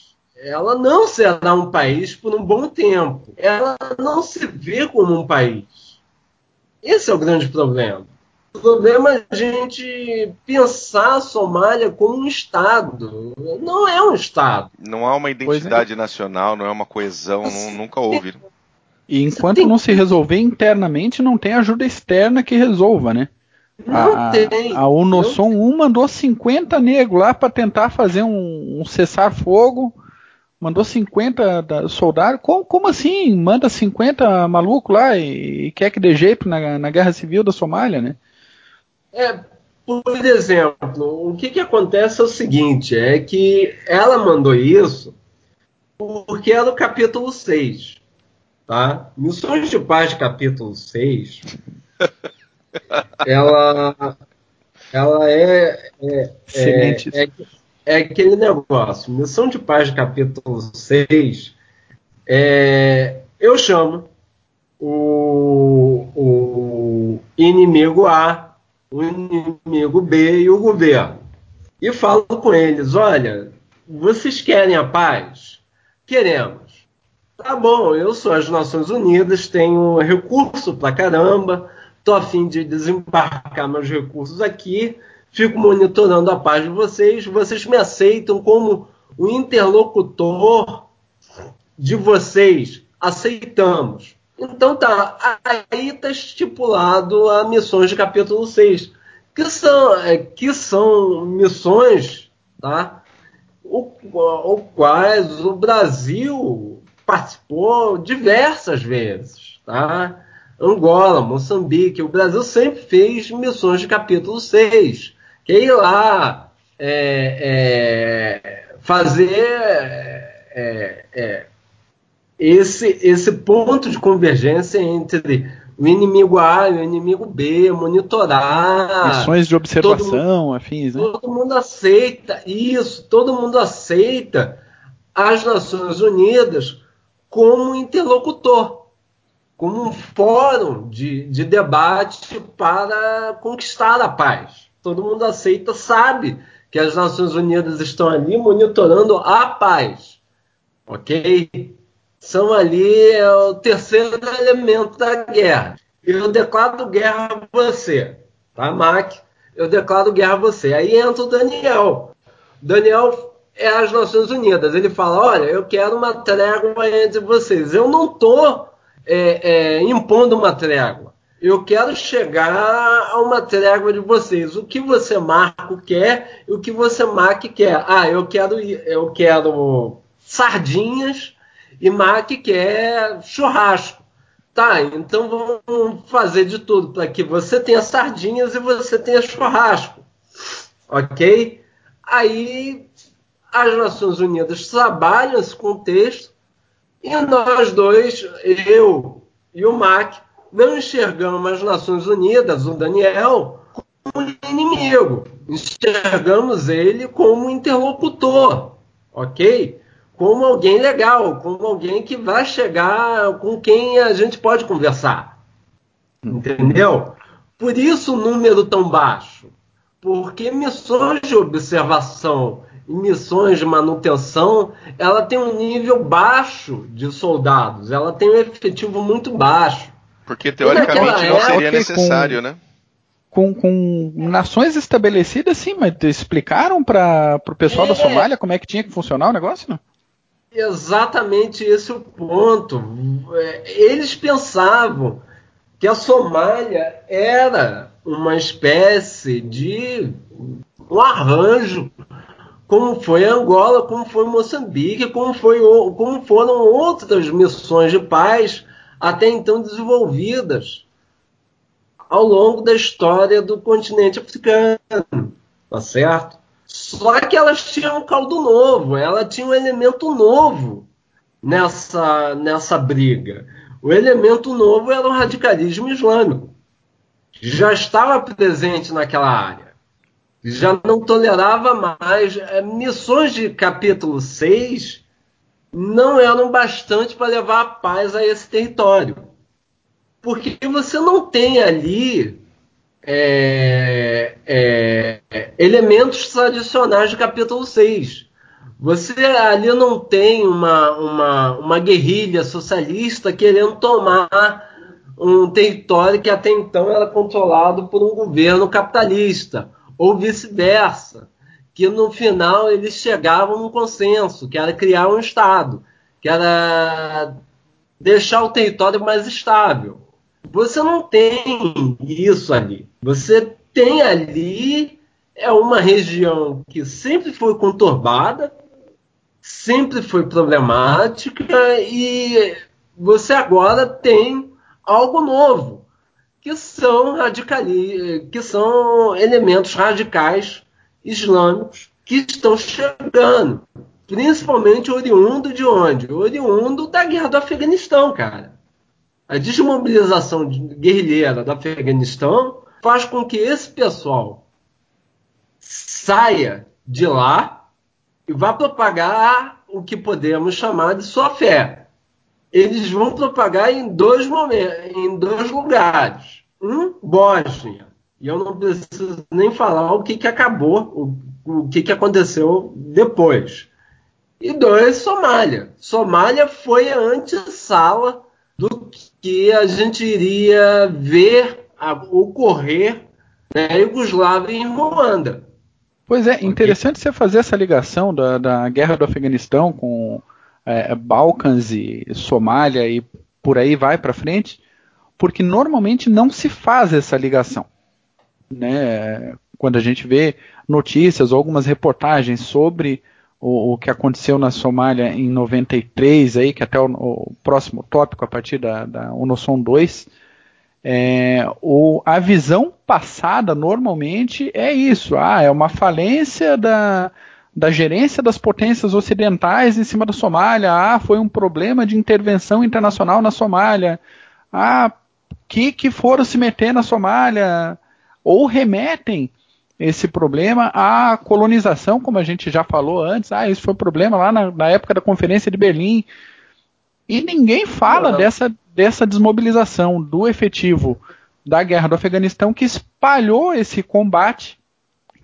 Ela não será um país por um bom tempo. Ela não se vê como um país. Esse é o grande problema. O problema é a gente pensar a Somália como um Estado. Não é um Estado. Não há uma identidade é. nacional, não é uma coesão, não, nunca houve. E enquanto tem... não se resolver internamente, não tem ajuda externa que resolva, né? Não a, tem. A Unosom 1 mandou 50 negros lá para tentar fazer um, um cessar-fogo. Mandou 50 soldados. Como, como, assim? Manda 50 maluco lá e, e quer que dê jeito na, na guerra civil da Somália, né? É, por exemplo, o que, que acontece é o seguinte: é que ela mandou isso porque era o capítulo 6. Tá? Missões de Paz, capítulo 6, ela, ela é, é, é, é, é, aquele negócio. Missão de Paz, capítulo 6, é, eu chamo o, o inimigo A o inimigo B e o governo. E falo com eles: olha, vocês querem a paz? Queremos. Tá bom, eu sou as Nações Unidas, tenho recurso pra caramba, tô a fim de desembarcar meus recursos aqui, fico monitorando a paz de vocês, vocês me aceitam como o interlocutor de vocês. Aceitamos. Então tá, aí está estipulado a missões de capítulo 6, que são, é, que são missões tá, o, o quais o Brasil participou diversas vezes. Tá? Angola, Moçambique, o Brasil sempre fez missões de capítulo 6, que é ir lá é, é, fazer é, é esse, esse ponto de convergência entre o inimigo A e o inimigo B, monitorar. Missões de observação, todo, afins, né? Todo mundo aceita isso, todo mundo aceita as Nações Unidas como interlocutor, como um fórum de, de debate para conquistar a paz. Todo mundo aceita, sabe que as Nações Unidas estão ali monitorando a paz, ok? São ali é, o terceiro elemento da guerra. Eu declaro guerra a você, tá, Mac? Eu declaro guerra a você. Aí entra o Daniel. Daniel é as Nações Unidas. Ele fala: olha, eu quero uma trégua entre vocês. Eu não estou é, é, impondo uma trégua. Eu quero chegar a uma trégua de vocês. O que você Marco quer e o que você Mac quer. Ah, eu quero, eu quero sardinhas e Mac quer churrasco. Tá, então vamos fazer de tudo para que você tenha sardinhas e você tenha churrasco. Ok? Aí as Nações Unidas trabalham esse contexto e nós dois, eu e o Mac, não enxergamos as Nações Unidas, o Daniel, como inimigo. Enxergamos ele como interlocutor, ok? Como alguém legal, como alguém que vai chegar com quem a gente pode conversar. Entendeu? Por isso o número tão baixo. Porque missões de observação em missões de manutenção, ela tem um nível baixo de soldados, ela tem um efetivo muito baixo. Porque teoricamente não seria necessário, com, né? Com, com nações estabelecidas, sim, mas explicaram para o pessoal é, da Somália como é que tinha que funcionar o negócio, não? Exatamente esse é o ponto. É, eles pensavam que a Somália era uma espécie de um arranjo como foi Angola, como foi Moçambique, como, foi, como foram outras missões de paz até então desenvolvidas ao longo da história do continente africano, tá certo? Só que elas tinham um caldo novo, ela tinha um elemento novo nessa, nessa briga. O elemento novo era o radicalismo islâmico. Já estava presente naquela área já não tolerava mais. É, missões de capítulo 6 não eram bastante para levar a paz a esse território. Porque você não tem ali é, é, elementos tradicionais de capítulo 6. Você ali não tem uma, uma, uma guerrilha socialista querendo tomar um território que até então era controlado por um governo capitalista ou vice-versa, que no final eles chegavam num consenso, que era criar um Estado, que era deixar o território mais estável. Você não tem isso ali. Você tem ali é uma região que sempre foi conturbada, sempre foi problemática e você agora tem algo novo que são radicali que são elementos radicais islâmicos que estão chegando, principalmente oriundo de onde? Oriundo da guerra do Afeganistão, cara. A desmobilização guerrilheira do Afeganistão faz com que esse pessoal saia de lá e vá propagar o que podemos chamar de sua fé eles vão propagar em dois momentos, em dois lugares. Um, Bósnia. E eu não preciso nem falar o que, que acabou, o, o que, que aconteceu depois. E dois, Somália. Somália foi a antessala do que a gente iria ver a, ocorrer na Iugoslávia e em Ruanda. Pois é, interessante você fazer essa ligação da, da guerra do Afeganistão com é, Balcãs e Somália e por aí vai para frente, porque normalmente não se faz essa ligação. Né? Quando a gente vê notícias ou algumas reportagens sobre o, o, que aconteceu na Somália em 93, aí, que até o, o próximo tópico a partir da, da UNOSOM 2, é, o, a visão passada normalmente é isso, ah, é uma falência da, da gerência das potências ocidentais em cima da Somália. Ah, foi um problema de intervenção internacional na Somália. Ah, que, que foram se meter na Somália ou remetem esse problema à colonização, como a gente já falou antes. Ah, isso foi um problema lá na, na época da Conferência de Berlim. E ninguém fala dessa, dessa desmobilização do efetivo da guerra do Afeganistão que espalhou esse combate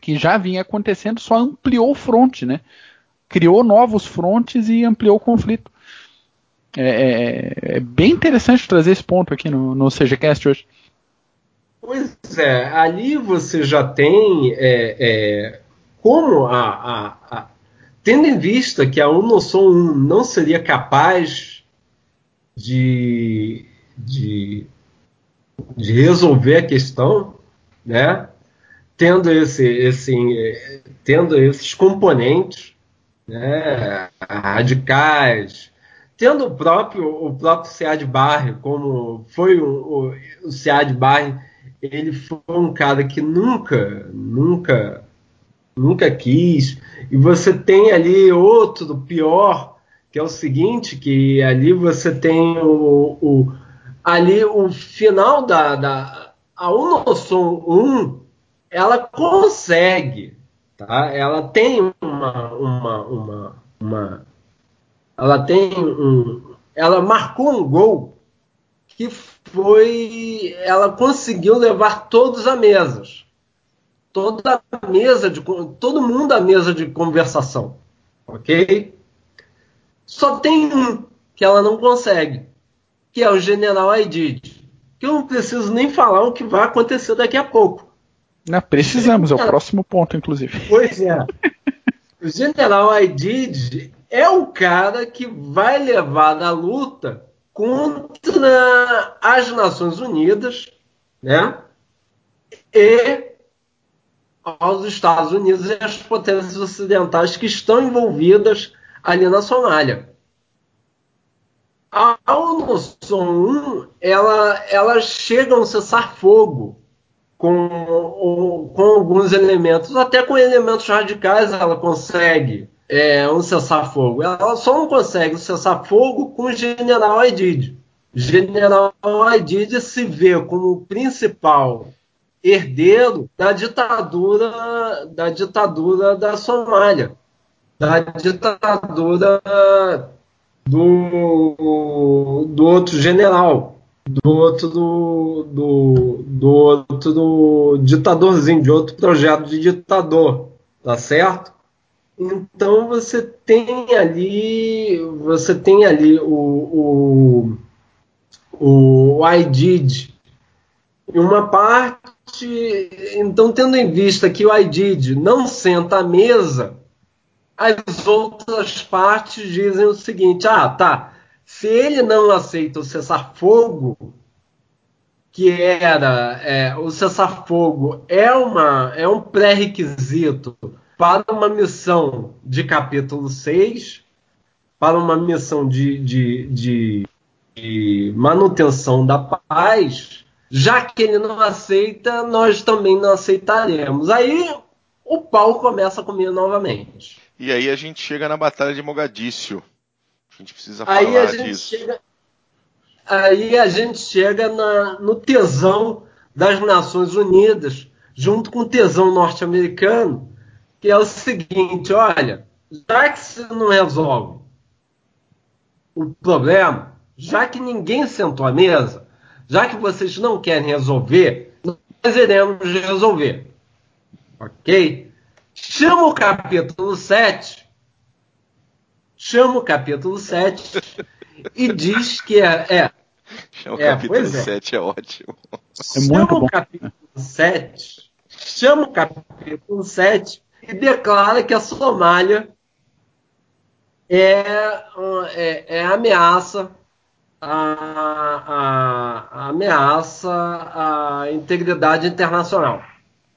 que já vinha acontecendo, só ampliou o fronte, né? Criou novos frontes e ampliou o conflito. É, é, é bem interessante trazer esse ponto aqui no, no CGCast hoje. Pois é, ali você já tem é, é, como a, a, a, tendo em vista que a UNOSOM 1 não seria capaz de, de, de resolver a questão, né? Tendo, esse, esse, tendo esses componentes né, radicais, tendo o próprio o próprio Sead Barre como foi o, o, o Sead Barre ele foi um cara que nunca nunca nunca quis. E você tem ali outro pior que é o seguinte que ali você tem o, o ali o final da, da a Unosom 1 ela consegue tá? Ela tem uma uma uma, uma ela tem um, ela marcou um gol que foi, ela conseguiu levar todos a mesas, toda a mesa de, todo mundo à mesa de conversação, ok? Só tem um que ela não consegue, que é o General Aidid, que eu não preciso nem falar o que vai acontecer daqui a pouco. Não, precisamos, é o próximo ponto, inclusive. Pois é. O General Aidid é o cara que vai levar na luta contra as Nações Unidas, né? E aos Estados Unidos e as potências ocidentais que estão envolvidas ali na Somália. A ONU ela, ela chega a um cessar-fogo com, com alguns elementos, até com elementos radicais ela consegue é, um cessar-fogo. Ela só não consegue um cessar-fogo com o general Aidid. General Aidid se vê como o principal herdeiro da ditadura da ditadura da Somália, da ditadura do, do outro general, do outro do, do outro ditadorzinho, de outro projeto de ditador, tá certo? Então você tem ali, você tem ali o, o, o IDID em uma parte, então tendo em vista que o IDID não senta à mesa, as outras partes dizem o seguinte: ah, tá, se ele não aceita o cessar-fogo, que era é, o cessar-fogo é uma é um pré-requisito para uma missão de capítulo 6, para uma missão de, de, de, de manutenção da paz, já que ele não aceita, nós também não aceitaremos. Aí o pau começa a comer novamente. E aí a gente chega na Batalha de Mogadíscio. A gente precisa falar aí a gente disso. Chega, aí a gente chega na, no tesão das Nações Unidas, junto com o tesão norte-americano, que é o seguinte: olha, já que você não resolve o problema, já que ninguém sentou à mesa, já que vocês não querem resolver, nós iremos resolver. Ok? Chama o capítulo 7. Chama o capítulo 7 e diz que é. é chama o é, capítulo 7, é. é ótimo. É muito chama bom. o capítulo 7. Chama o capítulo 7 e declara que a Somália é, é, é ameaça a, a, a, ameaça à integridade internacional.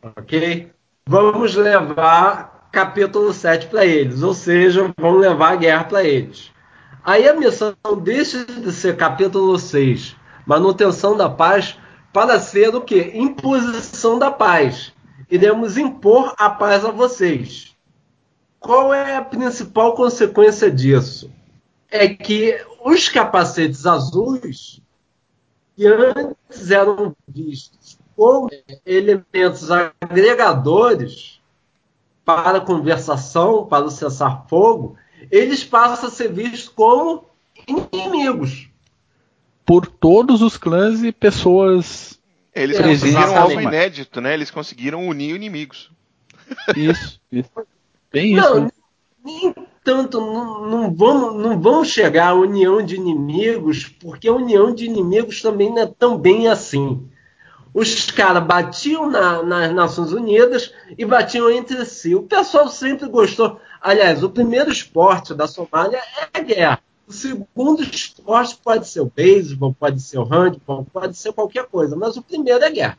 Ok? Vamos levar capítulo 7 para eles, ou seja, vamos levar a guerra para eles. Aí a missão deixa de ser capítulo 6, manutenção da paz, para ser o que? Imposição da paz iremos impor a paz a vocês. Qual é a principal consequência disso? É que os capacetes azuis que antes eram vistos como elementos agregadores para conversação, para o cessar-fogo, eles passam a ser vistos como inimigos. Por todos os clãs e pessoas. Eles conseguiram algo inédito, né? Eles conseguiram unir inimigos. Isso, isso. Bem isso. Não, nem tanto, não, não, vamos, não vamos chegar à união de inimigos, porque a união de inimigos também não é tão bem assim. Os caras batiam na, nas Nações Unidas e batiam entre si. O pessoal sempre gostou. Aliás, o primeiro esporte da Somália é a guerra. O segundo esporte pode ser o beisebol, pode ser o handball, pode ser qualquer coisa, mas o primeiro é guerra.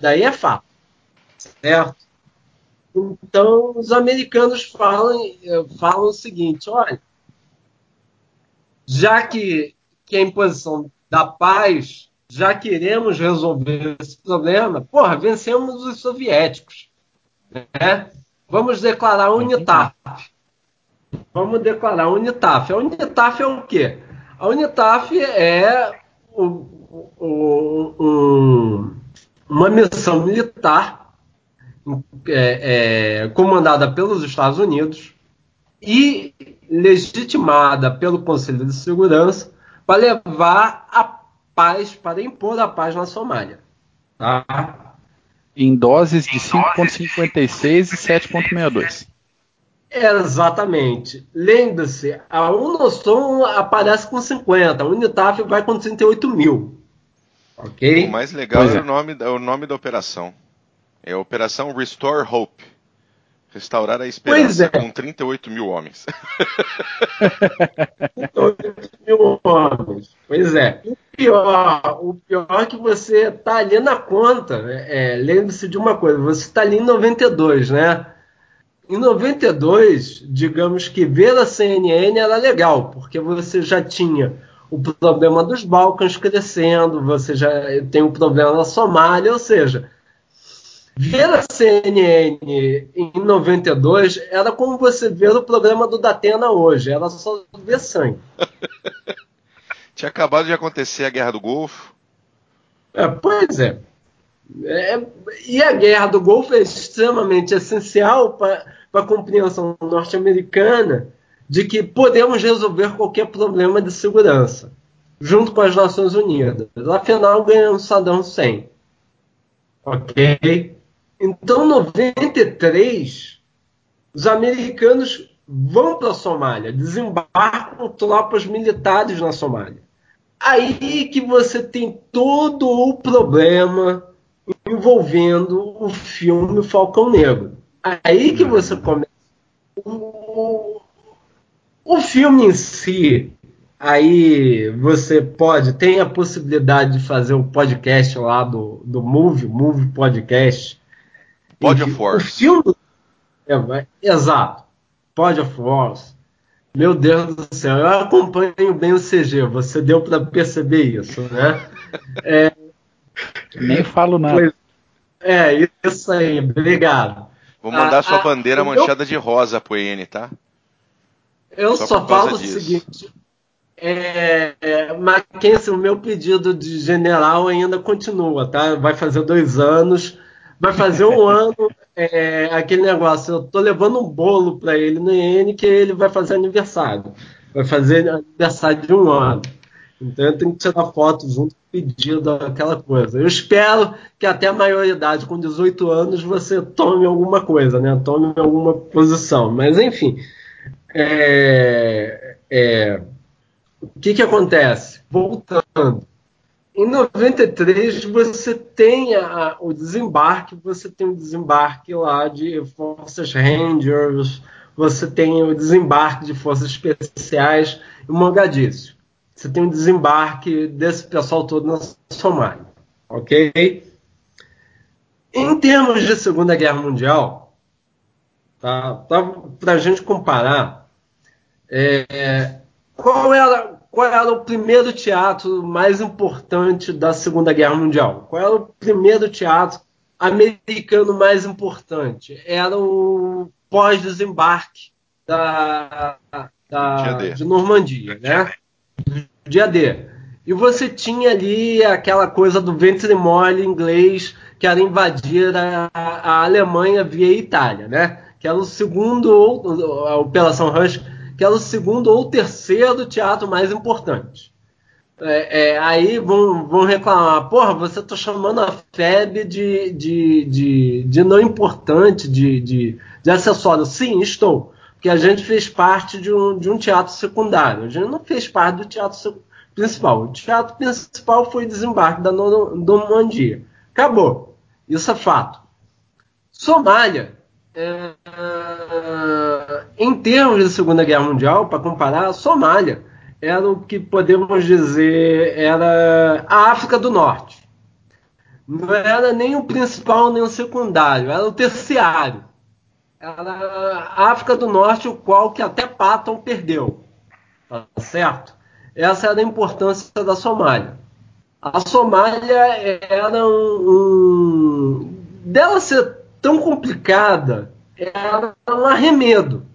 Daí é fato. Certo? Então, os americanos falam, falam o seguinte: olha, já que, que imposição da paz, já queremos resolver esse problema, porra, vencemos os soviéticos. Né? Vamos declarar UNITAF. Vamos declarar UNITAF. A UNITAF é o quê? A UNITAF é um, um, uma missão militar é, é, comandada pelos Estados Unidos e legitimada pelo Conselho de Segurança para levar a paz, para impor a paz na Somália. Tá? em doses de 5,56 e 7,62. Exatamente. Lembre-se, a Unosom aparece com 50, a Unitaf vai com 38 mil. Ok? O mais legal é, é, o, nome, é o nome da operação. É a Operação Restore Hope. Restaurar a esperança é. com 38 mil homens. 38 mil homens. Pois é. O pior, o pior é que você está ali na conta. É, Lembre-se de uma coisa: você está ali em 92, né? Em 92, digamos que ver a CNN era legal, porque você já tinha o problema dos Balcãs crescendo, você já tem o problema na Somália, ou seja, Ver a CNN em 92 era como você ver o programa do Datena hoje, era só ver sangue. Tinha acabado de acontecer a Guerra do Golfo. É, pois é. É. E a Guerra do Golfo é extremamente essencial para a compreensão norte-americana de que podemos resolver qualquer problema de segurança, junto com as Nações Unidas. Afinal, ganhamos Saddam Hussein. Ok? Então, 93, os americanos vão para a Somália, desembarcam tropas militares na Somália. Aí que você tem todo o problema envolvendo o filme Falcão Negro. Aí que você começa. O, o filme em si, aí você pode, tem a possibilidade de fazer um podcast lá do, do Movie, Movie Podcast, Pod of Wars. O filme. É, exato. Pod of Wars. Meu Deus do céu, eu acompanho bem o CG, você deu para perceber isso, né? É, Nem falo nada. É, isso aí, obrigado. Vou mandar a, sua bandeira a, manchada eu, de rosa pro EN, tá? Eu só, só falo disso. o seguinte. É, é, Mackenzie, o meu pedido de general ainda continua, tá? Vai fazer dois anos vai fazer um ano é, aquele negócio. Eu tô levando um bolo para ele no IN que ele vai fazer aniversário. Vai fazer aniversário de um ano. Então eu tenho que tirar foto junto pedido, aquela coisa. Eu espero que até a maioridade, com 18 anos, você tome alguma coisa, né? Tome alguma posição. Mas enfim. É, é, o que, que acontece? Voltando em 93 você tem a, o desembarque, você tem o desembarque lá de forças Rangers, você tem o desembarque de forças especiais em Mogadíscio. Você tem o desembarque desse pessoal todo na Somália, ok? Em termos de Segunda Guerra Mundial, tá, tá para a gente comparar, é, qual era qual era o primeiro teatro mais importante da Segunda Guerra Mundial? Qual era o primeiro teatro americano mais importante? Era o pós-desembarque da, da de Normandia, né? Dia D. E você tinha ali aquela coisa do ventre mole inglês que era invadir a, a Alemanha via Itália, né? Que era o segundo, a Operação Rush, que era o segundo ou terceiro teatro mais importante. É, é, aí vão, vão reclamar, porra, você tá chamando a FEB de, de, de, de não importante, de, de, de acessório. Sim, estou. Porque a gente fez parte de um, de um teatro secundário. A gente não fez parte do teatro principal. O teatro principal foi o desembarque da Normandia. Acabou. Isso é fato. Somália, é, em termos de Segunda Guerra Mundial, para comparar, Somália era o que podemos dizer era a África do Norte. Não era nem o principal nem o secundário, era o terciário. Era a África do Norte, o qual que até Patton perdeu. Tá certo? Essa era a importância da Somália. A Somália era um, um dela ser tão complicada, era um arremedo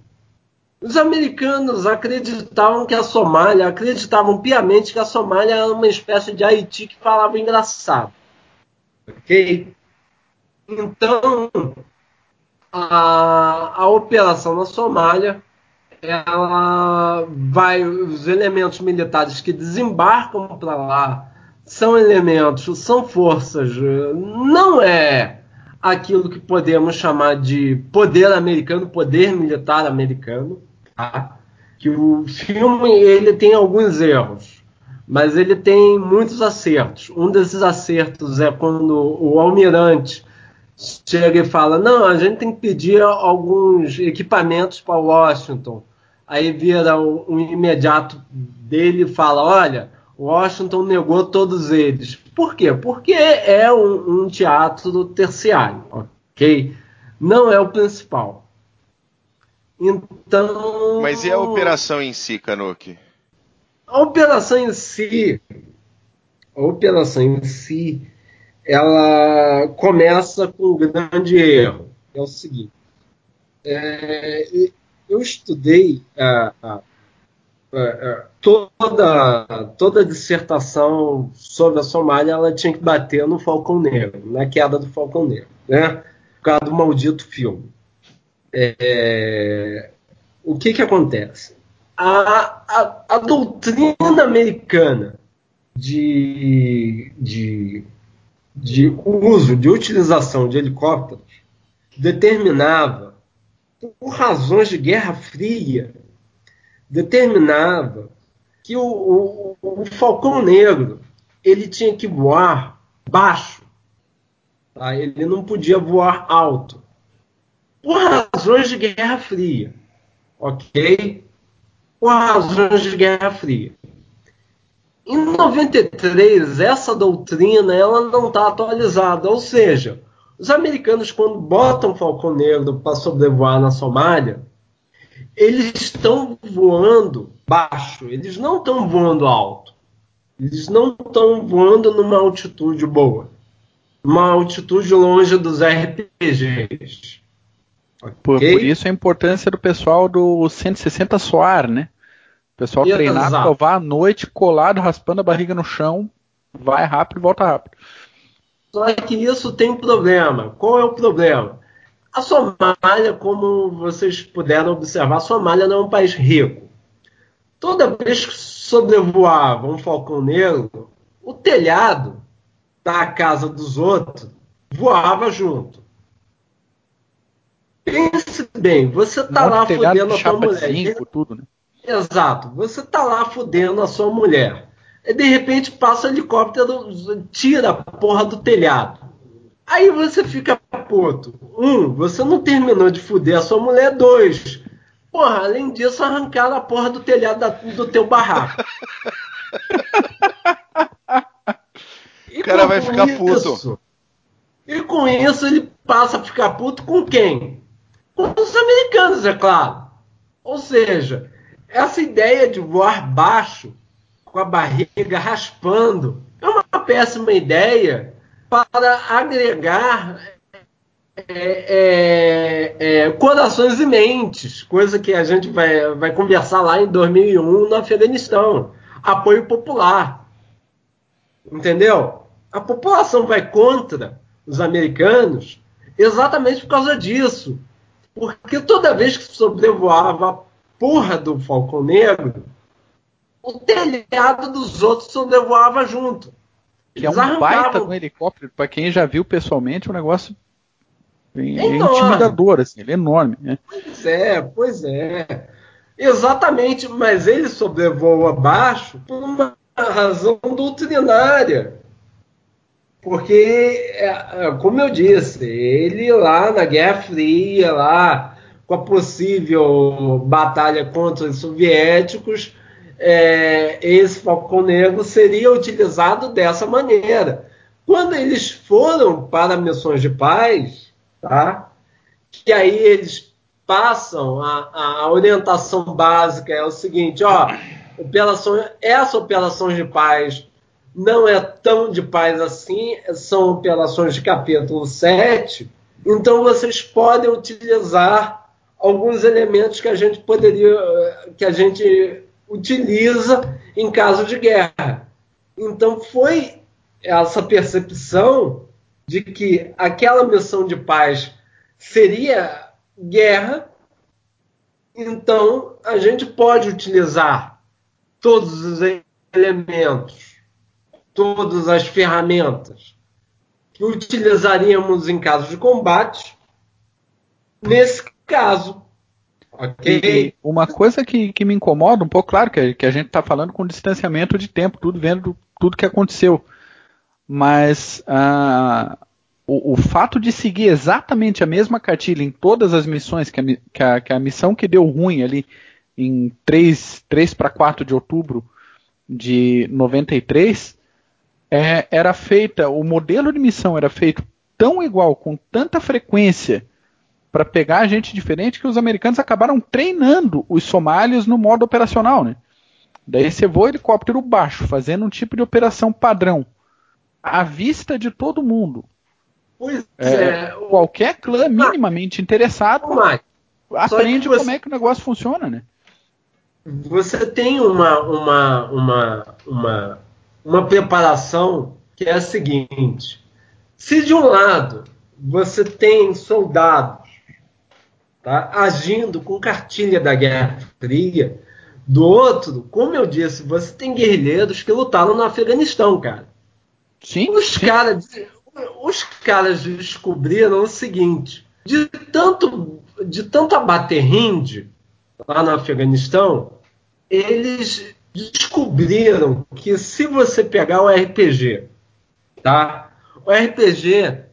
os americanos acreditavam que a Somália, acreditavam piamente que a Somália era uma espécie de Haiti que falava engraçado. Ok? Então, a, a operação na Somália, ela vai, os elementos militares que desembarcam para lá são elementos, são forças, não é aquilo que podemos chamar de poder americano, poder militar americano Tá? Que o filme ele tem alguns erros, mas ele tem muitos acertos. Um desses acertos é quando o almirante chega e fala: Não, a gente tem que pedir alguns equipamentos para Washington. Aí vira um, um imediato dele e fala: Olha, Washington negou todos eles. Por quê? Porque é um, um teatro terciário, ok? Não é o principal. Então. Mas e a operação em si, Kanuki? A operação em si. A operação em si. Ela começa com um grande erro. É o seguinte. É, eu estudei a, a, toda, toda dissertação sobre a Somália ela tinha que bater no Falcão Negro, na queda do Falcão Negro, né? Por causa do maldito filme é, o que, que acontece? A doutrina americana de, de, de uso, de utilização de helicópteros determinava, por razões de Guerra Fria, determinava que o, o, o Falcão Negro ele tinha que voar baixo, tá? ele não podia voar alto por razões de Guerra Fria, ok? Por razões de Guerra Fria. Em 93, essa doutrina ela não está atualizada, ou seja, os americanos quando botam Falcão Negro para sobrevoar na Somália, eles estão voando baixo, eles não estão voando alto, eles não estão voando numa altitude boa, uma altitude longe dos RPGs. Por, okay. por, isso a importância do pessoal do 160 SOAR, né? O pessoal e treinado para vá à noite, colado, raspando a barriga no chão, vai rápido e volta rápido. Só que isso tem um problema. Qual é o problema? A Somália, como vocês puderam observar, a Somália não é um país rico. Toda vez que sobrevoava um falcão negro, o telhado da casa dos outros voava junto. Pense bem, você tá lá fudendo a sua mulher. Cinco, tudo, né? Exato, você tá lá fudendo a sua mulher. E de repente passa o helicóptero, tira a porra do telhado. Aí você fica puto. Um, você não terminou de fuder a sua mulher. Dois, porra, além disso, arrancaram a porra do telhado da, do teu barraco. o cara vai ficar isso, puto. E com isso ele passa a ficar puto com quem? com os americanos, é claro. Ou seja, essa ideia de voar baixo, com a barriga raspando, é uma péssima ideia para agregar é, é, é, corações e mentes, coisa que a gente vai, vai conversar lá em 2001 no Afeganistão. Apoio popular. Entendeu? A população vai contra os americanos exatamente por causa disso. Porque toda vez que sobrevoava porra do Falcão Negro, o telhado dos outros sobrevoava junto. Que é um arrancavam... baita do helicóptero, para quem já viu pessoalmente, um negócio bem, é, é intimidador, assim, ele é enorme. Né? Pois é, pois é. Exatamente, mas ele sobrevoa abaixo por uma razão doutrinária. Porque, é, é, como eu disse, ele lá na Guerra Fria, lá com a possível batalha contra os soviéticos, é, esse Falcão Negro seria utilizado dessa maneira. Quando eles foram para missões de paz, tá? que aí eles passam a, a orientação básica é o seguinte, ó, operação, essa operação de paz não é tão de paz assim, são operações de capítulo 7, então vocês podem utilizar alguns elementos que a gente poderia, que a gente utiliza em caso de guerra. Então foi essa percepção de que aquela missão de paz seria guerra, então a gente pode utilizar todos os elementos, todas as ferramentas que utilizaríamos em caso de combate, nesse caso. E uma coisa que, que me incomoda um pouco, claro que, que a gente está falando com distanciamento de tempo, tudo vendo tudo que aconteceu. Mas ah, o, o, fato de seguir exatamente a mesma cartilha em todas as missões, que a, que a, que a missão que deu ruim ali em 3, 3 para 4 de outubro de 93, é, era feita, o modelo de missão era feito tão igual, com tanta frequência, para pegar gente diferente, que os americanos acabaram treinando os somálios no modo operacional. Né? Daí você voa helicóptero baixo, fazendo um tipo de operação padrão, à vista de todo mundo. Pois é, é, qualquer clã minimamente interessado aprende você, como é que o negócio funciona, né? Você tem uma, uma, uma, uma, uma preparação que é a seguinte: se de um lado você tem soldados tá, agindo com cartilha da Guerra Fria, do outro, como eu disse, você tem guerrilheiros que lutaram no Afeganistão, cara. Sim. Os caras os caras descobriram o seguinte: de tanto, de tanto abater hindi lá no Afeganistão, eles descobriram que se você pegar o RPG, tá? O RPG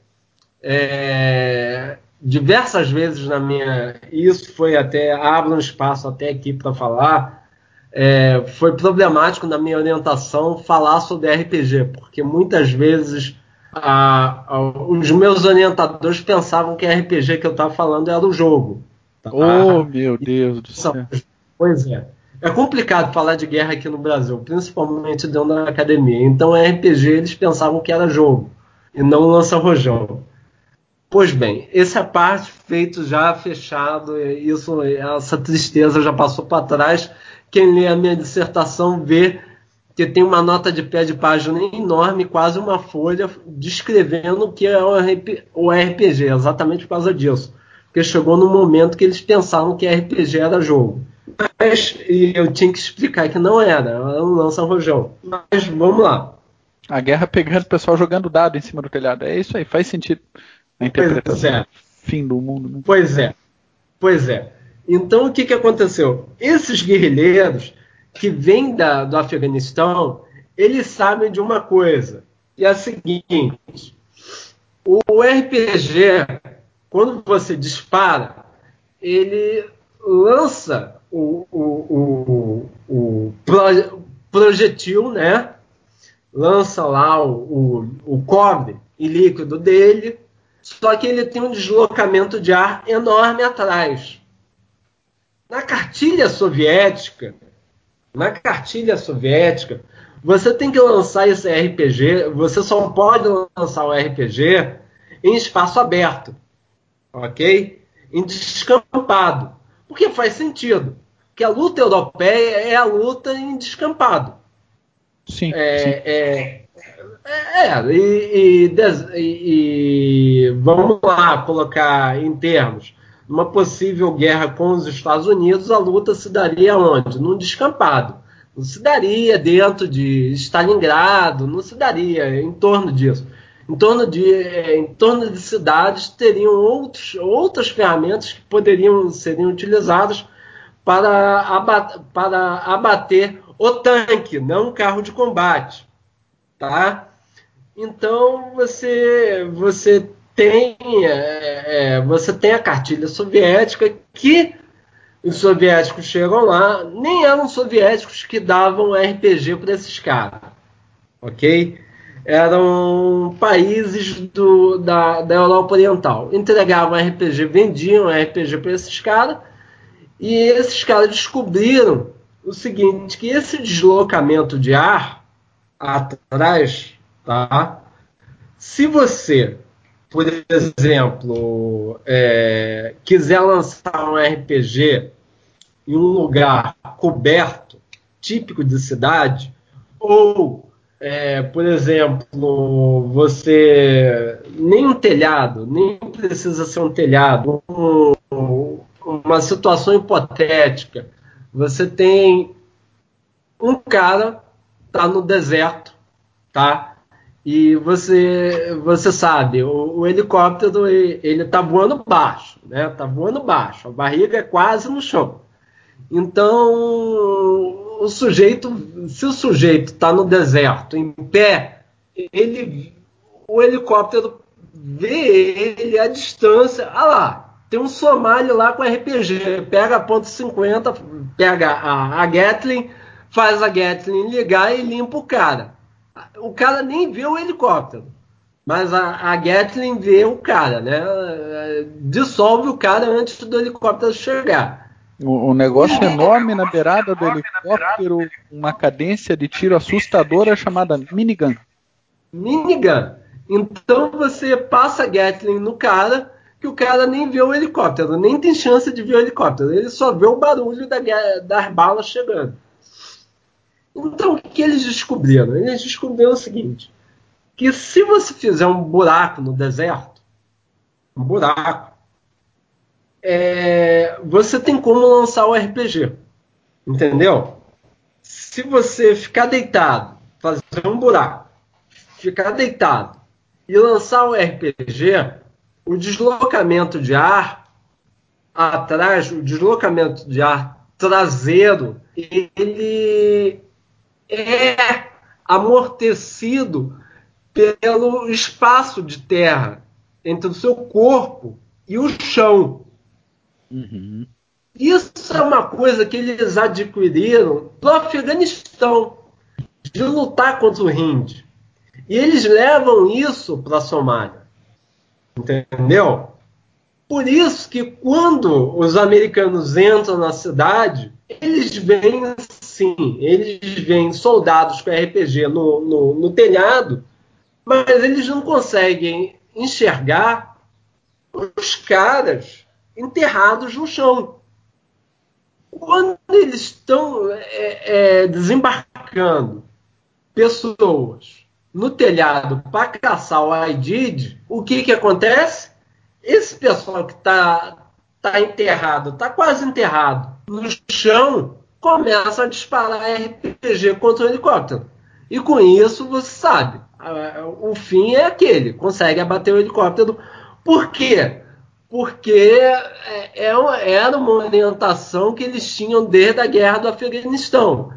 é, diversas vezes na minha, isso foi até abro um espaço até aqui para falar. É, foi problemático na minha orientação falar sobre RPG, porque muitas vezes a, a, os meus orientadores pensavam que RPG que eu estava falando era o jogo. Tá? Oh, meu Deus do céu. Pois é. É complicado falar de guerra aqui no Brasil, principalmente dentro da academia. Então, RPG eles pensavam que era jogo e não lança-rojão. Pois bem, essa parte feito já fechado, isso, essa tristeza já passou para trás. Quem lê a minha dissertação vê que tem uma nota de pé de página enorme, quase uma folha, descrevendo o que é o RPG, exatamente por causa disso. Porque chegou no momento que eles pensavam que RPG era jogo. Mas eu tinha que explicar que não era, era um lança-rojão. Mas vamos lá. A guerra pegando o pessoal jogando dado em cima do telhado. É isso aí, faz sentido a interpretação. É. Fim do mundo. Né? Pois é. Pois é. Então o que, que aconteceu? Esses guerrilheiros que vem da, do Afeganistão, eles sabem de uma coisa, e é a seguinte: o, o RPG, quando você dispara, ele lança o, o, o, o projetil, né? Lança lá o, o, o cobre e líquido dele, só que ele tem um deslocamento de ar enorme atrás. Na cartilha soviética, na cartilha soviética, você tem que lançar esse RPG, você só pode lançar o RPG em espaço aberto, ok? Em descampado. Porque faz sentido. Porque a luta europeia é a luta em descampado. Sim. É, sim. É, É, e, e, e, vamos lá colocar em termos uma possível guerra com os Estados Unidos, a luta se daria onde? Num descampado. Não se daria dentro de Stalingrado, não se daria em torno disso. Em torno de, em torno de cidades teriam outros, outras ferramentas que poderiam seriam utilizadas para, abater, para abater o tanque, não um carro de combate, tá? Então você você tem é, é, você tem a cartilha soviética que os soviéticos chegam lá, nem eram soviéticos que davam RPG para esses caras, ok? Eram países do, da, da Europa Oriental. Entregavam RPG, vendiam RPG para esses caras, e esses caras descobriram o seguinte, que esse deslocamento de ar atrás, tá? Se você, por exemplo, é, quiser lançar um RPG em um lugar coberto, típico de cidade, ou, é, por exemplo, você nem um telhado, nem precisa ser um telhado, um, uma situação hipotética. Você tem um cara tá no deserto, tá? E você você sabe, o, o helicóptero ele tá voando baixo, né? Tá voando baixo, a barriga é quase no chão. Então, o sujeito, se o sujeito está no deserto, em pé, ele, o helicóptero vê ele à distância. Ah lá, tem um Somali lá com RPG. Pega a ponto .50, pega a, a Gatling, faz a Gatling ligar e limpa o cara. O cara nem vê o helicóptero. Mas a, a Gatling vê o cara, né? Dissolve o cara antes do helicóptero chegar. O, negócio enorme na beirada do helicóptero, uma cadência de tiro assustadora chamada minigun. Minigun. Então você passa a Gatling no cara, que o cara nem vê o helicóptero, nem tem chance de ver o helicóptero. Ele só vê o barulho da, das balas chegando. Então o que eles descobriram? Eles descobriram o seguinte: que se você fizer um buraco no deserto, um buraco, é, você tem como lançar o RPG. Entendeu? Se você ficar deitado, fazer um buraco, ficar deitado e lançar o RPG, o deslocamento de ar atrás, o deslocamento de ar traseiro, ele é amortecido pelo espaço de terra entre o seu corpo e o chão. Uhum. Isso é uma coisa que eles adquiriram do Afeganistão, de lutar contra o Hind. E eles levam isso para a Somália. Entendeu? Por isso que quando os americanos entram na cidade, eles veem sim, eles veem soldados com RPG no, no, no telhado, mas eles não conseguem enxergar os caras enterrados no chão. Quando eles estão é, é, desembarcando pessoas no telhado para caçar o IDID, o que, que acontece? Esse pessoal que está tá enterrado, está quase enterrado no chão, começa a disparar RPG contra o helicóptero. E com isso, você sabe, o fim é aquele, consegue abater o helicóptero. Por quê? porque é, é, era uma orientação que eles tinham desde a guerra do Afeganistão.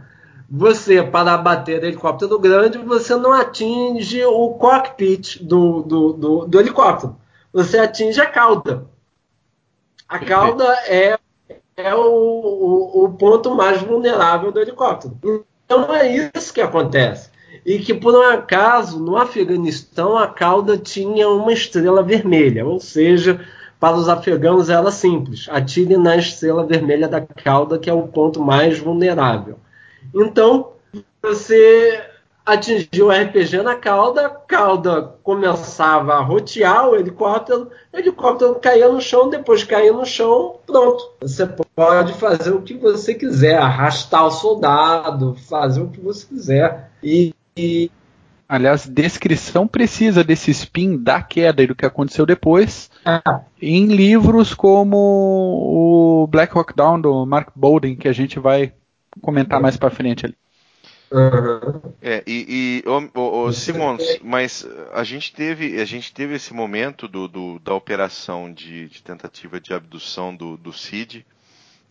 Você, para abater helicóptero grande, você não atinge o cockpit do, do, do, do helicóptero. Você atinge a cauda. A cauda é, é o, o, o ponto mais vulnerável do helicóptero. Então é isso que acontece. E que, por um acaso, no Afeganistão, a cauda tinha uma estrela vermelha, ou seja, para os afegãos era simples: atire na estrela vermelha da cauda, que é o ponto mais vulnerável. Então, você atingiu o RPG na cauda, a cauda começava a rotear o helicóptero, o helicóptero caía no chão, depois caía no chão, pronto. Você pode fazer o que você quiser, arrastar o soldado, fazer o que você quiser. E, e Aliás, descrição precisa desse spin da queda e do que aconteceu depois ah. em livros como o Black Hawk Down do Mark Bowden, que a gente vai comentar mais para frente ali. Uhum. É, e, e o, o, Simons, mas a gente teve, a gente teve esse momento do, do da operação de, de, tentativa de abdução do, do CID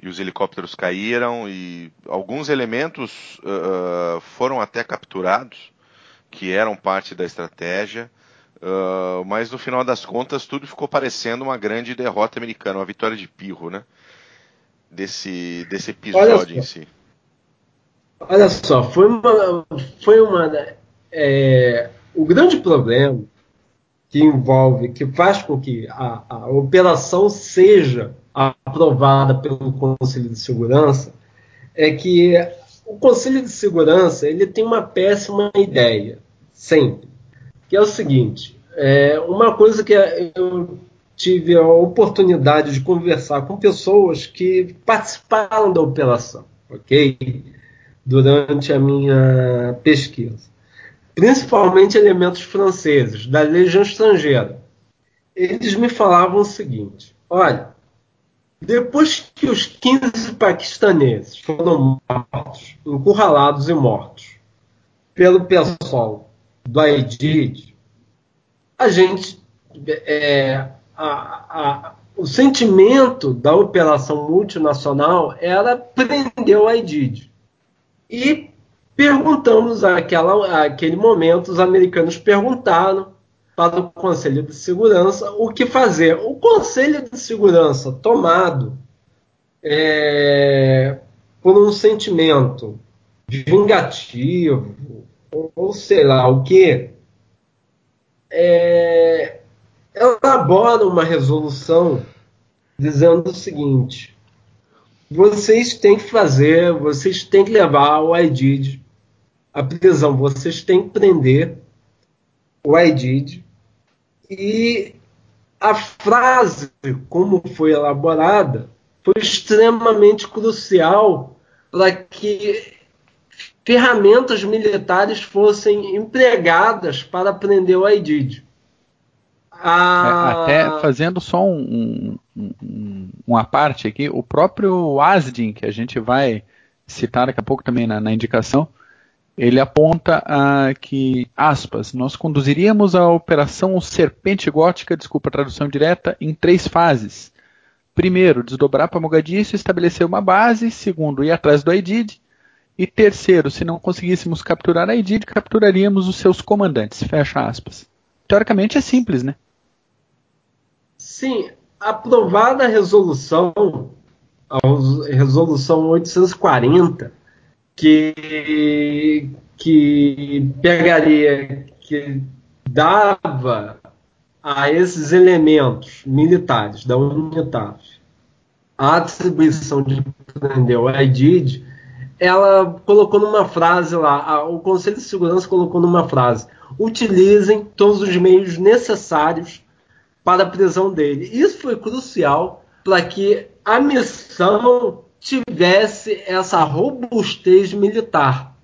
e os helicópteros caíram e alguns elementos uh, foram até capturados que eram parte da estratégia, uh, mas no final das contas tudo ficou parecendo uma grande derrota americana, uma vitória de pirro, né? Desse, desse episódio em si. Olha só, foi uma. Foi uma é, o grande problema que envolve, que faz com que a, a operação seja aprovada pelo Conselho de Segurança, é que o Conselho de Segurança ele tem uma péssima ideia, sempre. Que é o seguinte: é, uma coisa que eu tive a oportunidade de conversar com pessoas que participaram da operação, ok? Durante a minha pesquisa. Principalmente elementos franceses, da Legião Estrangeira. Eles me falavam o seguinte: olha, depois que os 15 paquistaneses foram mortos, encurralados e mortos pelo pessoal do AIDID, a gente. É, a, a, o sentimento da operação multinacional era prender o AIDID. E perguntamos àquela, àquele momento, os americanos perguntaram para o Conselho de Segurança o que fazer. O Conselho de Segurança, tomado é, por um sentimento vingativo, ou sei lá o que, é, elabora uma resolução dizendo o seguinte: vocês têm que fazer, vocês têm que levar o IDID à prisão, vocês têm que prender o IDID e a frase, como foi elaborada, foi extremamente crucial para que ferramentas militares fossem empregadas para prender o Aidid. A... É, até fazendo só um, um, um, uma parte aqui, o próprio Asdin, que a gente vai citar daqui a pouco também na, na indicação, ele aponta ah, que, aspas, nós conduziríamos a operação Serpente Gótica, desculpa a tradução direta, em três fases. Primeiro, desdobrar para Mogadiscio e estabelecer uma base. Segundo, ir atrás do Aidid. E terceiro, se não conseguíssemos capturar a Aidid, capturaríamos os seus comandantes. Fecha aspas. Teoricamente é simples, né? Sim, aprovada a resolução, a resolução 840, que, que pegaria, que dava a esses elementos militares da UNITAF a atribuição de prender o IDID, ela colocou numa frase lá, a, o Conselho de Segurança colocou numa frase: utilizem todos os meios necessários para a prisão dele. Isso foi crucial para que a missão tivesse essa robustez militar.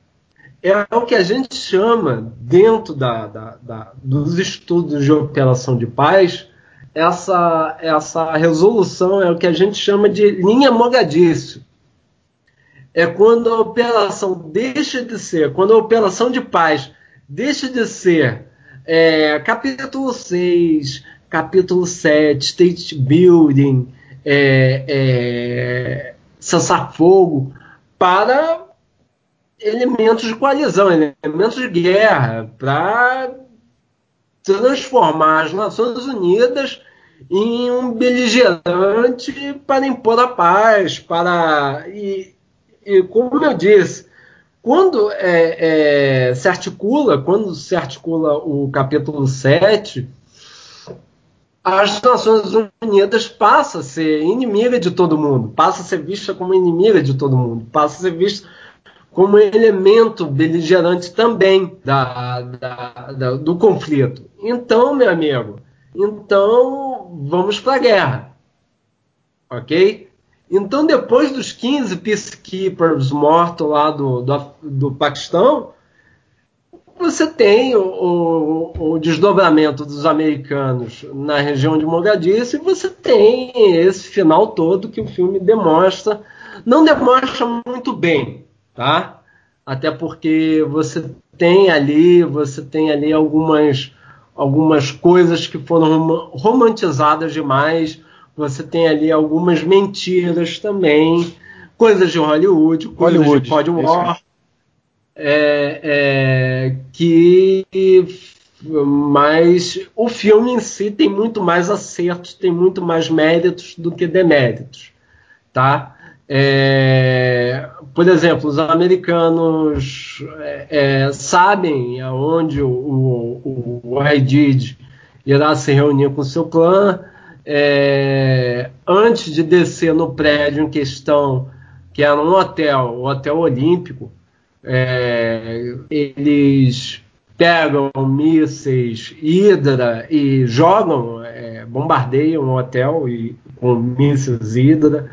É o que a gente chama, dentro da, da, da, dos estudos de operação de paz, essa, essa resolução é o que a gente chama de linha Mogadíscio. É quando a operação deixa de ser, quando a operação de paz deixa de ser é, capítulo 6, capítulo 7, state building, é, é, cessar fogo para elementos de coalizão, elementos de guerra, para transformar as Nações Unidas em um beligerante para impor a paz, para e, e como eu disse, quando é, é, se articula, quando se articula o capítulo 7, as Nações Unidas passa a ser inimiga de todo mundo, passa a ser vista como inimiga de todo mundo, passa a ser vista como elemento beligerante também da, da, da, do conflito. Então, meu amigo, então vamos para a guerra, ok? Então, depois dos 15 peacekeepers mortos lá do, do, do Paquistão, você tem o, o, o, desdobramento dos americanos na região de Mogadishu e você tem esse final todo que o filme demonstra. Não demonstra muito bem, tá? Até porque você tem ali, você tem ali algumas, algumas coisas que foram romantizadas demais. Você tem ali algumas mentiras também, coisas de Hollywood, coisas Hollywood, de War é, é, que mas o filme em si tem muito mais acertos, tem muito mais méritos do que deméritos, tá? É, por exemplo, os americanos é, é sabem aonde o, o, o Haidid irá se reunir com seu clã. É, antes de descer no prédio em questão, que era um hotel, o Hotel Olímpico, é, eles pegam mísseis Hydra e jogam, é, bombardeiam o hotel e, com mísseis Hydra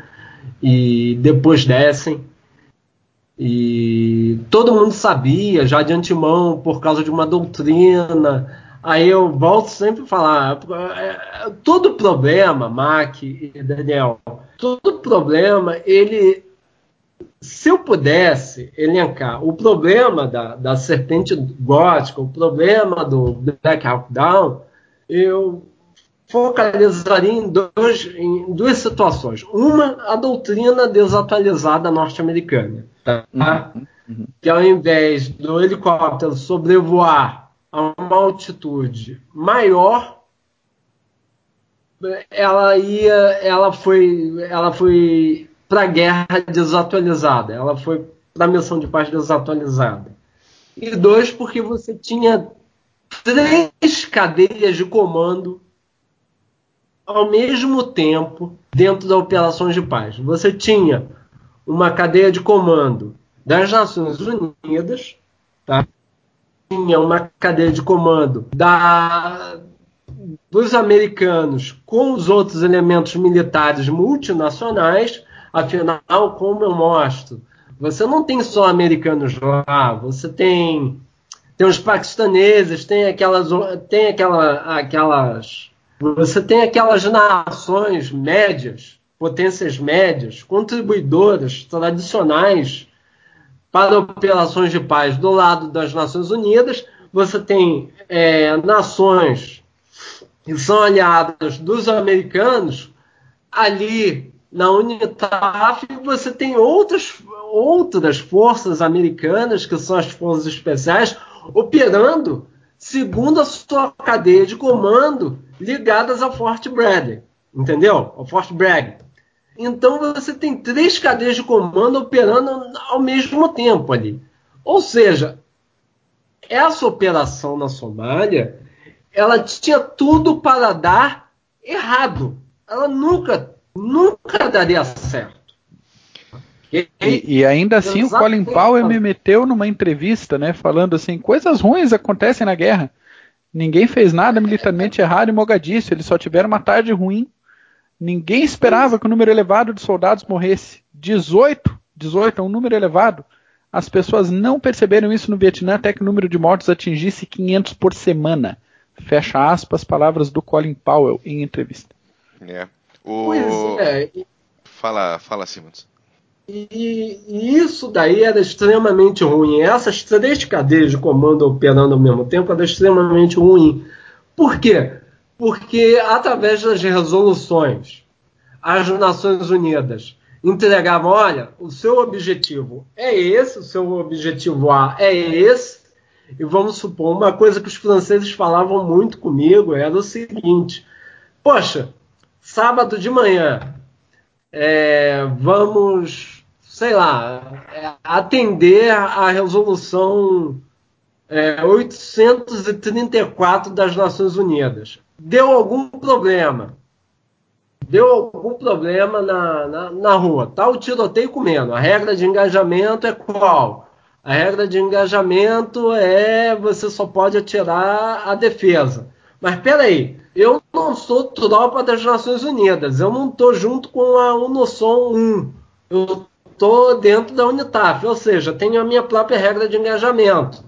e depois descem. E todo mundo sabia já de antemão por causa de uma doutrina. Aí eu volto sempre a falar: é, todo problema, Mac e Daniel, todo problema ele se eu pudesse elencar o problema da, da serpente gótica, o problema do Black Hawk Down, eu focalizaria em, dois, em duas situações. Uma, a doutrina desatualizada norte-americana. Tá? Uhum, uhum. Que ao invés do helicóptero sobrevoar a uma altitude maior, ela ia, ela foi, ela foi para a guerra desatualizada, ela foi para a missão de paz desatualizada. E dois, porque você tinha três cadeias de comando ao mesmo tempo dentro das operações de paz. Você tinha uma cadeia de comando das Nações Unidas, tá? tinha uma cadeia de comando da, dos americanos com os outros elementos militares multinacionais Afinal, como eu mostro, você não tem só americanos lá, você tem tem os paquistaneses, tem aquelas tem aquela, aquelas você tem aquelas nações médias, potências médias, contribuidoras tradicionais para operações de paz do lado das Nações Unidas. Você tem é, nações que são aliadas dos americanos ali na Unitaf você tem outras, outras forças americanas, que são as forças especiais, operando segundo a sua cadeia de comando ligadas ao Fort Bragg, entendeu? Ao Fort Bragg. Então você tem três cadeias de comando operando ao mesmo tempo ali. Ou seja, essa operação na Somália, ela tinha tudo para dar errado. Ela nunca nunca daria certo. E, e, ainda assim o Colin Powell me meteu numa entrevista, né, falando assim, coisas ruins acontecem na guerra. Ninguém fez nada militarmente errado em Mogadíscio, eles só tiveram uma tarde ruim. Ninguém esperava que o número elevado de soldados morresse. 18, 18 é um número elevado. As pessoas não perceberam isso no Vietnã até que o número de mortos atingisse 500 por semana. Fecha aspas, palavras do Colin Powell em entrevista. Yeah. O... Pois é. Fala, fala, Simons. E, e, isso daí era extremamente ruim. Essas três cadeias de comando operando ao mesmo tempo era extremamente ruim. Por quê? Porque através das resoluções, as Nações Unidas entregavam: olha, o seu objetivo é esse, o seu objetivo A é esse, e vamos supor, uma coisa que os franceses falavam muito comigo era o seguinte: poxa, sábado de manhã, é, vamos, sei lá, é, atender a resolução é, 834 das Nações Unidas. Deu algum problema. Deu algum problema na, na, na rua. Tá o tiroteio comendo. A regra de engajamento é qual? A regra de engajamento é você só pode atirar a defesa. Mas peraí, eu não sou tropa das Nações Unidas, eu não estou junto com a UNOSOM 1, eu estou dentro da UNITAF, ou seja, tenho a minha própria regra de engajamento.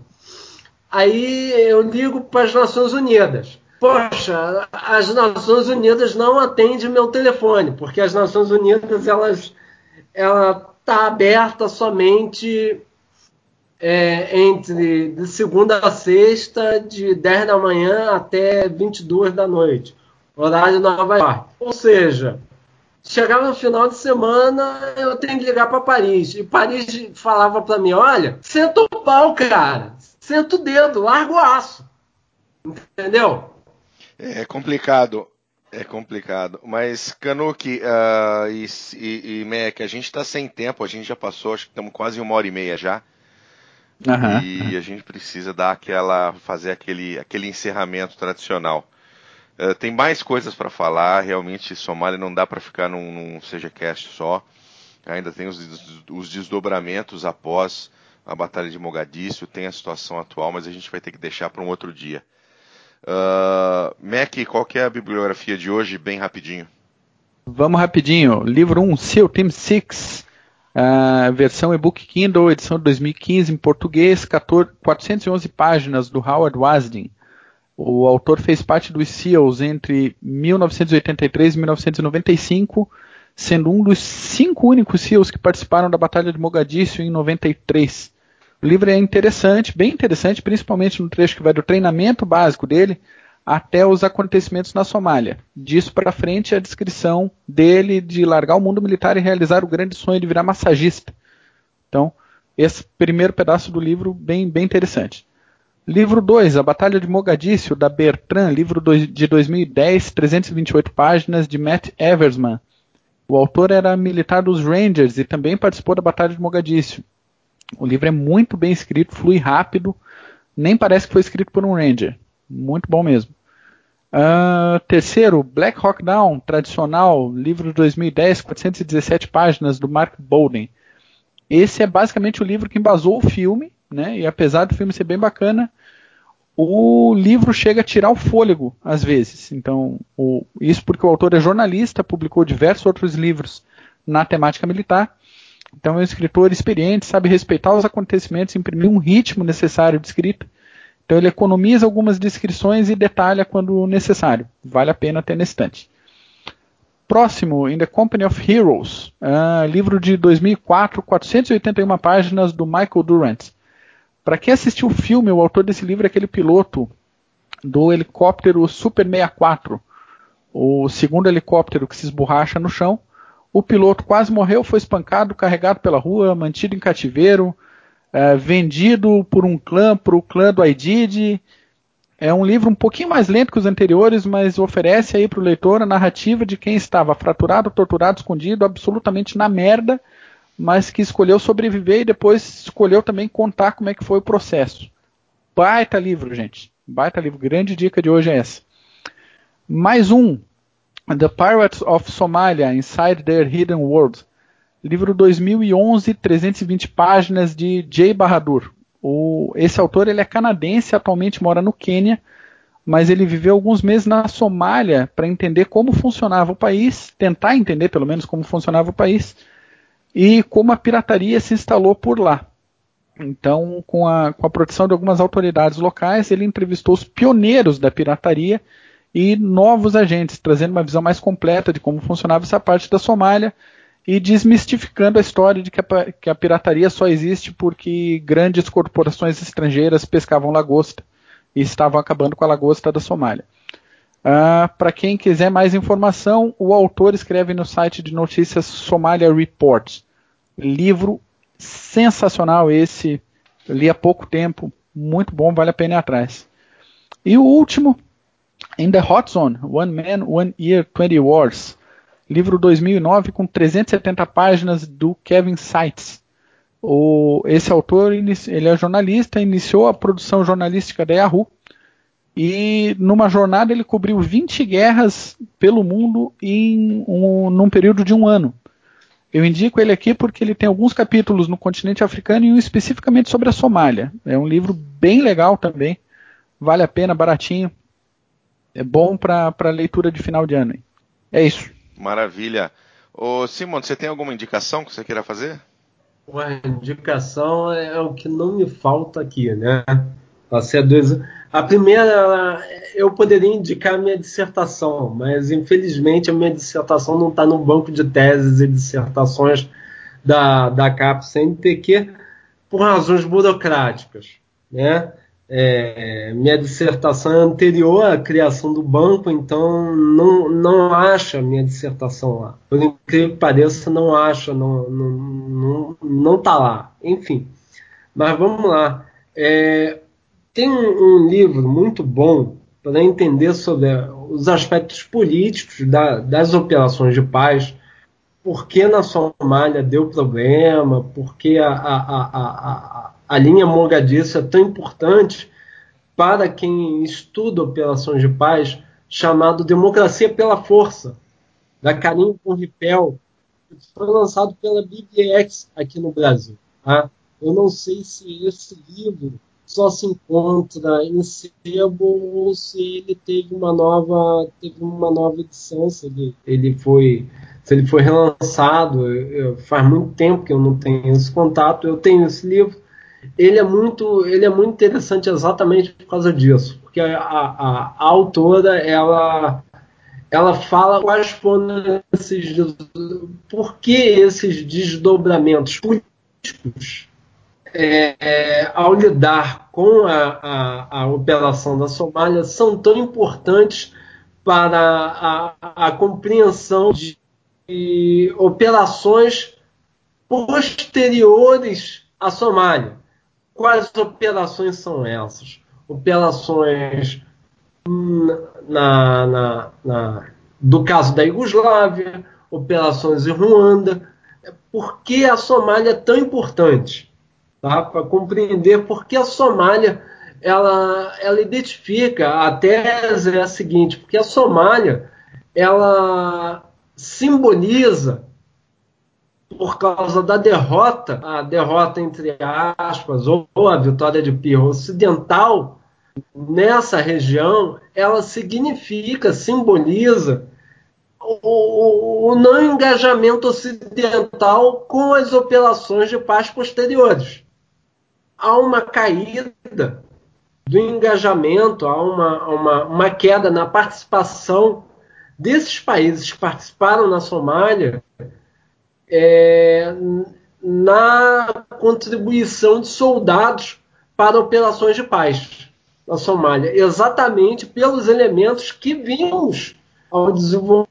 Aí eu ligo para as Nações Unidas. Poxa, as Nações Unidas não atendem meu telefone, porque as Nações Unidas elas ela está aberta somente é, entre de segunda a sexta, de 10 da manhã até 22 da noite, horário Nova York. Ou seja, chegava no final de semana, eu tenho que ligar para Paris. E Paris falava para mim: olha, senta o pau, cara, senta o dedo, larga o aço. Entendeu? É complicado. É complicado. Mas, Canuck uh, e, e, e Mac, a gente está sem tempo, a gente já passou, acho que estamos quase uma hora e meia já. Uhum, e uhum. a gente precisa dar aquela. fazer aquele, aquele encerramento tradicional. Uh, tem mais coisas para falar, realmente Somália não dá para ficar num, num CGCast só. Ainda tem os, os desdobramentos após a Batalha de Mogadíscio, tem a situação atual, mas a gente vai ter que deixar para um outro dia. Uh, Mac, qual que é a bibliografia de hoje, bem rapidinho? Vamos rapidinho. Livro 1, Seal Team 6, uh, versão e-book Kindle, edição de 2015 em português, 14, 411 páginas do Howard Wasdin. O autor fez parte dos SEALs entre 1983 e 1995, sendo um dos cinco únicos SEALs que participaram da Batalha de Mogadíscio em 93. O livro é interessante, bem interessante, principalmente no trecho que vai do treinamento básico dele até os acontecimentos na Somália. Disso para frente a descrição dele de largar o mundo militar e realizar o grande sonho de virar massagista. Então, esse primeiro pedaço do livro bem, bem interessante. Livro 2, A Batalha de Mogadíscio, da Bertrand, livro de 2010, 328 páginas, de Matt Eversman. O autor era militar dos Rangers e também participou da Batalha de Mogadíscio. O livro é muito bem escrito, flui rápido, nem parece que foi escrito por um Ranger. Muito bom mesmo. Uh, terceiro, Black Hawk Down, tradicional, livro de 2010, 417 páginas, do Mark Bowden. Esse é basicamente o livro que embasou o filme, né? E apesar do filme ser bem bacana, o livro chega a tirar o fôlego às vezes. Então, o, isso porque o autor é jornalista, publicou diversos outros livros na temática militar então é um escritor experiente, sabe respeitar os acontecimentos, imprimir um ritmo necessário de escrita. Então ele economiza algumas descrições e detalha quando necessário. Vale a pena ter na estante. Próximo, In the Company of Heroes, uh, livro de 2004, 481 páginas do Michael Durant. Para quem assistiu o filme, o autor desse livro é aquele piloto do helicóptero Super 64, o segundo helicóptero que se esborracha no chão o piloto quase morreu, foi espancado, carregado pela rua, mantido em cativeiro, é, vendido por um clã, para o clã do Aidid. É um livro um pouquinho mais lento que os anteriores, mas oferece aí para o leitor a narrativa de quem estava fraturado, torturado, escondido, absolutamente na merda, mas que escolheu sobreviver e depois escolheu também contar como é que foi o processo. Baita livro, gente. Baita livro. Grande dica de hoje é essa. Mais um, The Pirates of Somalia Inside Their Hidden World, livro 2011, 320 páginas de Jay Bahadur. O, esse autor ele é canadense, atualmente mora no Quênia, mas ele viveu alguns meses na Somália para entender como funcionava o país, tentar entender pelo menos como funcionava o país e como a pirataria se instalou por lá. Então, com a, com a proteção de algumas autoridades locais, ele entrevistou os pioneiros da pirataria e novos agentes, trazendo uma visão mais completa de como funcionava essa parte da Somália e desmistificando a história de que a, que a pirataria só existe porque grandes corporações estrangeiras pescavam lagosta e estavam acabando com a lagosta da Somália. Uh, Para quem quiser mais informação, o autor escreve no site de notícias Somalia Report. Livro sensacional esse, li há pouco tempo, muito bom, vale a pena ir atrás. E o último, In the Hot Zone, One Man, One Year, 20 Wars. Livro 2009 com 370 páginas do Kevin Seitz. O, esse autor ele é jornalista, iniciou a produção jornalística da Yahoo e numa jornada ele cobriu 20 guerras pelo mundo em um, num período de um ano. Eu indico ele aqui porque ele tem alguns capítulos no continente africano e um especificamente sobre a Somália. É um livro bem legal também, vale a pena, baratinho é bom para leitura de final de ano. É isso. Maravilha. Ô, Simon, você tem alguma indicação que você queira fazer? Uma indicação é o que não me falta aqui, né? Passei a dois. A primeira, eu poderia indicar a minha dissertação, mas infelizmente a minha dissertação não está no banco de teses e dissertações da, da CAP-CNPq por razões burocráticas. Né? É, minha dissertação é anterior à criação do banco, então não, não acha minha dissertação lá. Por incrível que pareça, não acha, não, não, não, não tá lá. Enfim, mas vamos lá. É, tem um, um, livro muito bom para entender sobre os aspectos políticos da, das operações de paz, por que na Somália deu problema, por que a, a, a, a a linha Mogadishu é tão importante para quem estuda operações de paz, chamado Democracia pela Força, da Karim Ripel, que foi lançado pela BBX aqui no Brasil. Tá? Eu não sei se esse livro só se encontra em sebo ou se ele teve uma nova teve uma nova edição se ele, ele foi se ele foi relançado eu, faz muito tempo que eu não tenho esse contato eu tenho esse livro ele é muito, ele é muito interessante exatamente por causa disso, porque a, a, a autora ela ela fala quais foram esses por que esses desdobramentos políticos é, é, ao lidar com a, a, a, operação da Somália são tão importantes para a, a compreensão de, de operações posteriores à Somália. Quais operações são essas? Operações na, na, na, do caso da Iugoslávia, operações em Ruanda. Por que a Somália é tão importante? Tá? Para compreender por que a Somália ela, ela identifica, a tese é a seguinte, porque a Somália ela simboliza por causa da derrota, a derrota entre aspas, ou, a vitória de Pirro ocidental, nessa região, ela significa, simboliza o, o, não engajamento ocidental com as operações de paz posteriores. Há uma caída do engajamento, há uma, uma, uma queda na participação desses países que participaram na Somália é, na contribuição de soldados para operações de paz na Somália, exatamente pelos elementos que vimos ao,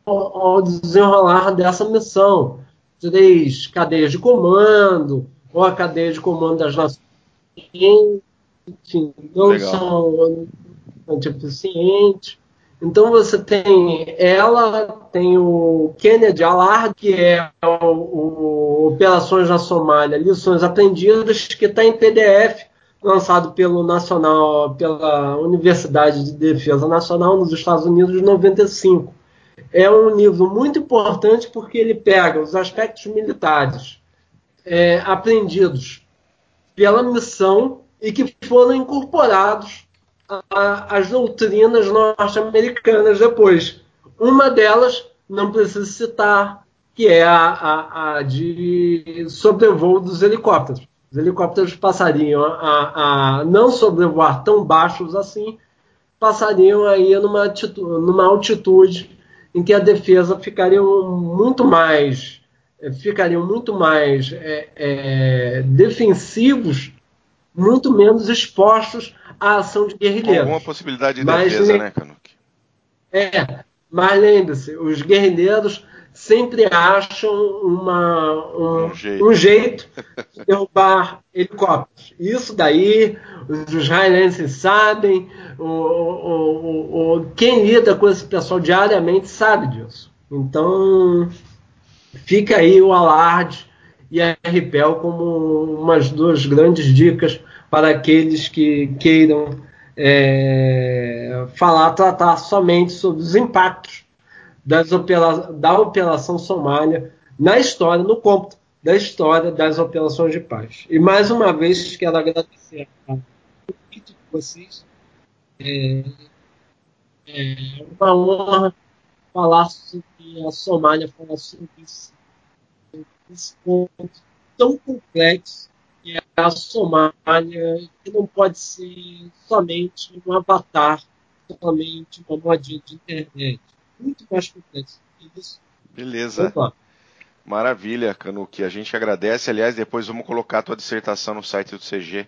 ao desenrolar dessa missão. Três cadeias de comando, ou a cadeia de comando das Nações enfim, não Legal. são anti-eficientes. Então você tem ela, tem o Kennedy Allard, que é o, o Operações na Somália, lições aprendidas, que está em PDF, lançado pelo Nacional, pela Universidade de Defesa Nacional nos Estados Unidos em 95. É um livro muito importante porque ele pega os aspectos militares é, aprendidos pela missão e que foram incorporados as doutrinas norte-americanas depois. Uma delas, não preciso citar, que é a, a, a de sobrevoo dos helicópteros. Os helicópteros passariam a, a, não sobrevoar tão baixos assim, passariam aí numa, altitude, numa altitude em que a defesa ficaria muito mais ficariam muito mais é, é, defensivos, muito menos expostos a ação de guerrilheiros. Alguma possibilidade de mas, defesa, né, Canuck? É, mas lembre-se, os guerrilheiros sempre acham uma, um, um, jeito. um, jeito. de derrubar helicópteros. Isso daí os israelenses sabem, o, o, o, quem lida com esse pessoal diariamente sabe disso. Então fica aí o alarde e a RPEL como umas duas grandes dicas para aqueles que queiram é, falar, tratar somente sobre os impactos opera da Operação Somália na história, no cômputo da história das operações de paz. E mais uma vez quero agradecer a de vocês. É, é uma honra falar sobre a Somália, falar sobre esse, esse ponto tão complexo a Somália, que não pode ser somente um avatar, somente uma modinha de internet. Muito mais complexo que isso. Beleza. Maravilha, Canuque. A gente agradece. Aliás, depois vamos colocar a tua dissertação no site do CG.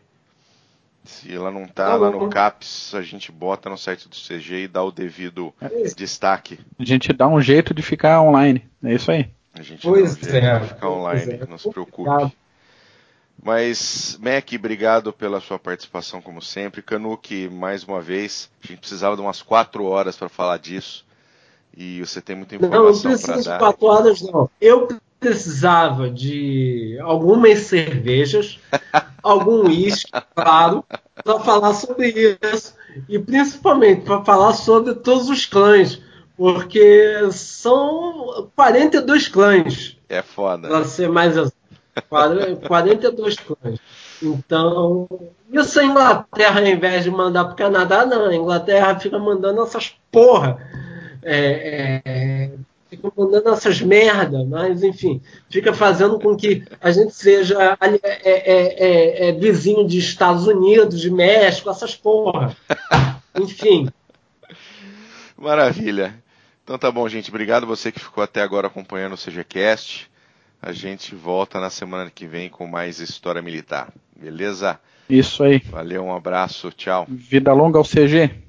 Se ela não está tá lá no CAPS, a gente bota no site do CG e dá o devido é. destaque. A gente dá um jeito de ficar online. É isso aí. A gente pois dá um jeito é, de ficar online, é, não se preocupe. Mas, Mac, obrigado pela sua participação, como sempre. Canuque, mais uma vez, a gente precisava de umas quatro horas para falar disso. E você tem muita informação para dar. Não, não precisa de quatro horas, não. Eu precisava de algumas cervejas, algum uísque, claro, para falar sobre isso. E principalmente para falar sobre todos os clãs. Porque são 42 clãs. É foda. Para ser mais 42 clãs. Então, isso a Inglaterra, ao invés de mandar para o Canadá, não. A Inglaterra fica mandando essas porra. É, é, fica mandando essas merda, mas enfim, fica fazendo com que a gente seja é, é, é, é, vizinho de Estados Unidos, de México, essas porra. enfim. Maravilha. Então tá bom, gente. Obrigado você que ficou até agora acompanhando o CGCast. A gente volta na semana que vem com mais história militar. Beleza? Isso aí. Valeu, um abraço, tchau. Vida longa ao CG.